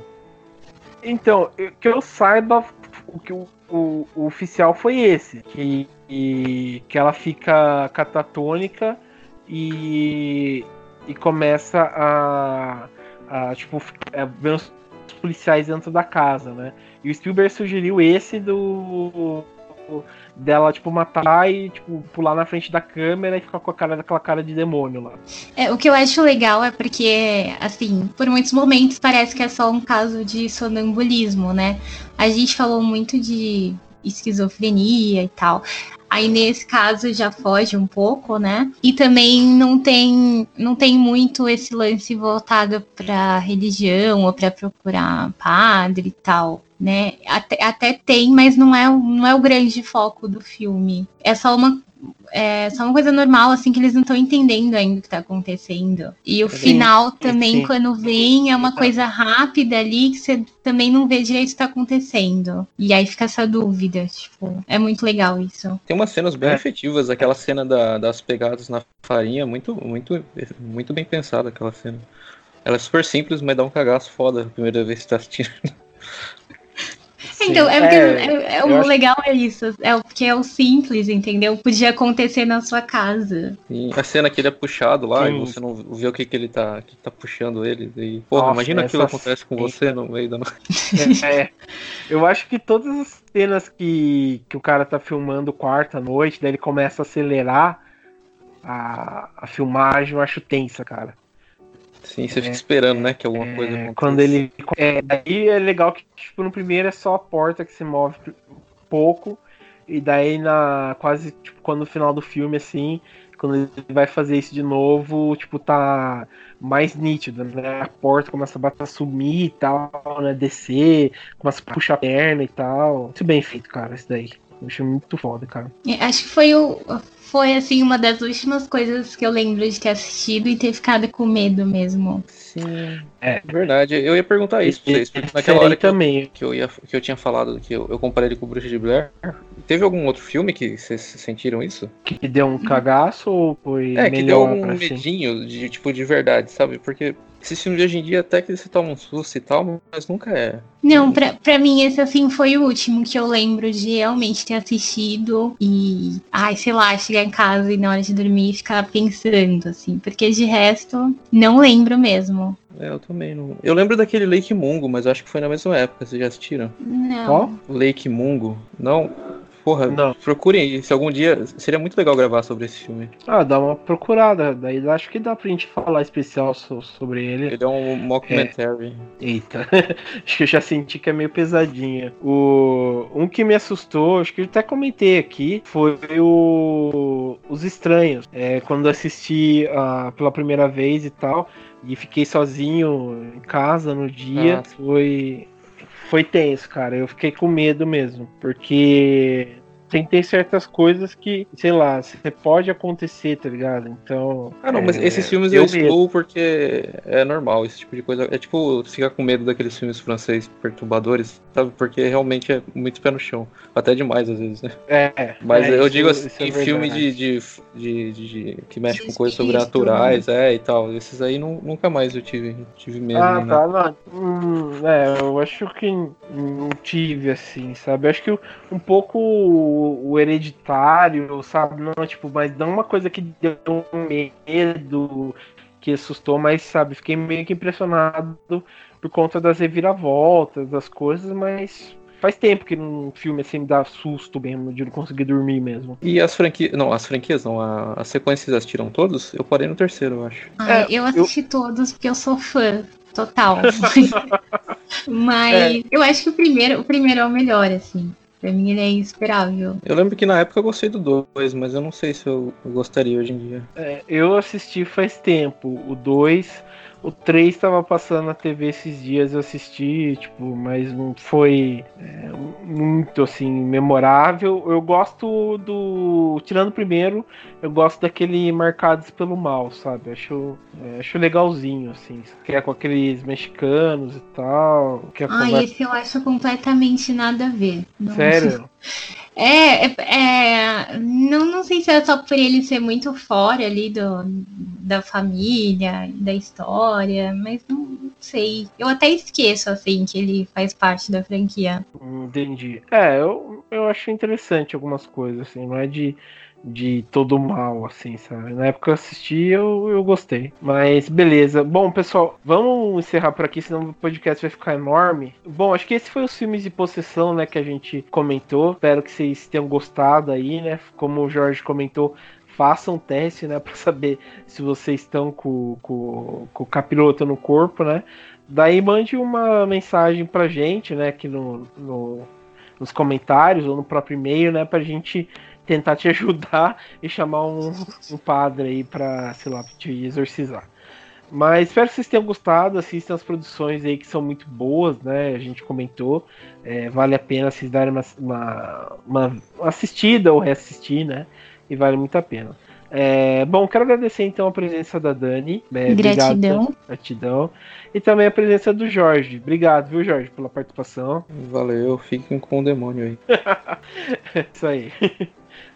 Então, que eu saiba, o que o, o- oficial foi esse, que, e- que ela fica catatônica e, e começa a, a tipo, é, ver os policiais dentro da casa, né? E o Spielberg sugeriu esse do dela, tipo, matar e, tipo, pular na frente da câmera e ficar com a cara daquela cara de demônio lá. É, o que eu acho legal é porque, assim, por muitos momentos parece que é só um caso de sonambulismo, né? A gente falou muito de esquizofrenia e tal. Aí nesse caso já foge um pouco, né? E também não tem não tem muito esse lance voltado para religião ou para procurar padre e tal, né? Até, até tem, mas não é, o- não é o grande foco do filme. É só uma é só uma coisa normal, assim, que eles não estão entendendo ainda o que tá acontecendo. E o Sim, final também, sim. quando vem, é uma Exato. coisa rápida ali que você também não vê direito o que tá acontecendo. E aí fica essa dúvida, tipo, é muito legal isso. Tem umas cenas bem É. efetivas, aquela cena da- das pegadas na farinha, muito, muito, muito bem pensada aquela cena. Ela é super simples, mas dá um cagaço foda a primeira vez que tá assistindo. Então, é porque é- é- eu o acho- legal é isso, é o que é o simples, entendeu? Podia acontecer na sua casa. E a cena que ele é puxado lá Sim. e você não vê o que, que ele tá, que tá puxando ele. E, porra, Nossa, imagina aquilo essa acontece com você no meio da noite. É, eu acho que todas as cenas que, que o cara tá filmando quarta noite, daí ele começa a acelerar a, a filmagem, eu acho tensa, cara. Sim, você É, fica esperando, né, que alguma coisa É, aconteça. quando ele. É, daí é legal que tipo, no primeiro é só a porta que se move pouco. E daí na. Quase tipo, quando no final do filme, assim, quando ele vai fazer isso de novo, tipo, tá mais nítido, né? A porta começa a bater, sumir e tal, né? Descer, começa a puxar a perna e tal. Muito bem feito, cara, isso daí. Um filme muito foda, cara. É, Acho que foi o. Foi assim uma das últimas coisas que eu lembro de ter assistido e ter ficado com medo mesmo. Sim. É. Verdade. Eu ia perguntar isso pra vocês, porque naquela hora que eu, que eu, ia, que eu tinha falado que eu, eu comparei ele com o Bruxa de Blair. Teve algum outro filme que vocês sentiram isso? Que deu um cagaço ou foi É, que deu um medinho de tipo de verdade, sabe? Porque esses filmes de hoje em dia até que você toma um susto e tal, mas nunca é. Não, pra, pra mim esse assim foi o último que eu lembro de realmente ter assistido e, ai, sei lá, chegar em casa e na hora de dormir ficar pensando, assim, porque de resto não lembro mesmo. É, eu também não. Eu lembro daquele Lake Mungo, mas acho que foi na mesma época. Vocês já assistiram? Não. Qual? Lake Mungo? Não? Porra, Não. procurem. Se algum dia. Seria muito legal gravar sobre esse filme. Ah, dá uma procurada. Daí acho que dá pra gente falar especial so- sobre ele. Ele é um mockumentary. Eita, acho que eu já senti que é meio pesadinha. O um que me assustou, acho que eu até comentei aqui, foi o Os Estranhos. É, quando assisti ah, pela primeira vez e tal, e fiquei sozinho em casa no dia, Ah. foi foi tenso, cara. Eu fiquei com medo mesmo, porque tem, tem certas coisas que, sei lá, você pode acontecer, tá ligado? Então. Ah, não, mas é, esses filmes eu medo. excluo porque é normal, esse tipo de coisa. É tipo ficar com medo daqueles filmes franceses perturbadores, sabe? Porque realmente é muito pé no chão. Até demais às vezes, né? É, Mas é, eu isso- digo assim, isso é filme de, de, de, de- de- que mexe com coisas sobrenaturais, é, e tal. Esses aí nu- nunca mais eu tive, tive medo. Ah, né? tá, não. Hum, é, eu acho que não tive, assim, sabe? Eu acho que um pouco o, o hereditário, sabe? Não, tipo, mas não uma coisa que deu um medo, que assustou, mas, sabe, fiquei meio que impressionado por conta das reviravoltas, das coisas, mas faz tempo que um filme assim me dá susto mesmo, de não conseguir dormir mesmo. E as franquias. Não, as franquias não, a- as sequências assistiram todos? Eu parei no terceiro, eu acho. Ai, É, eu assisti todos porque eu sou fã total. Mas eu acho que o primeiro, o primeiro é o melhor, assim. Pra mim ele é insuperável. Eu lembro que na época eu gostei do 2, mas eu não sei se eu eu gostaria hoje em dia. É, eu assisti faz tempo o 2, o 3 tava passando na TV esses dias, eu assisti, tipo, mas não foi é, muito assim memorável. Eu gosto do. Tirando o primeiro, eu gosto daquele Marcados pelo Mal, sabe? Acho, é, acho legalzinho, assim. Que é com aqueles mexicanos e tal. Que é Ai, conversa- esse eu acho completamente nada a ver. Não- Sério? É, é, é, não, não sei se é só por ele ser muito fora ali do, da família, da história, mas não sei. Eu até esqueço, assim, que ele faz parte da franquia. Entendi. É, eu, eu acho interessante algumas coisas, assim, não é de, de todo mal, assim, sabe? Na época eu assisti, eu, eu gostei. Mas beleza. Bom, pessoal, vamos encerrar por aqui, senão o podcast vai ficar enorme. Bom, acho que esse foi os filmes de possessão, né, que a gente comentou. Espero que vocês tenham gostado aí, né? Como o Jorge comentou. Façam um teste, né, para saber se vocês estão com, com, com o capiroto no corpo, né? Daí mande uma mensagem pra gente, né, aqui no, no- nos comentários ou no próprio e-mail, né, pra gente tentar te ajudar e chamar um, um padre aí pra, sei lá, te exorcizar. Mas espero que vocês tenham gostado, assistam as produções aí que são muito boas, né, a gente comentou, É, vale a pena vocês darem uma, uma, uma assistida ou reassistir, né, e vale muito a pena. É, bom, quero agradecer então a presença da Dani. É, obrigado Gratidão. Gratidão. E também a presença do Jorge. Obrigado, viu, Jorge, pela participação. Valeu, fiquem com o demônio aí. Isso aí.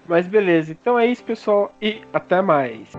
Mas beleza. Então é isso, pessoal. E até mais.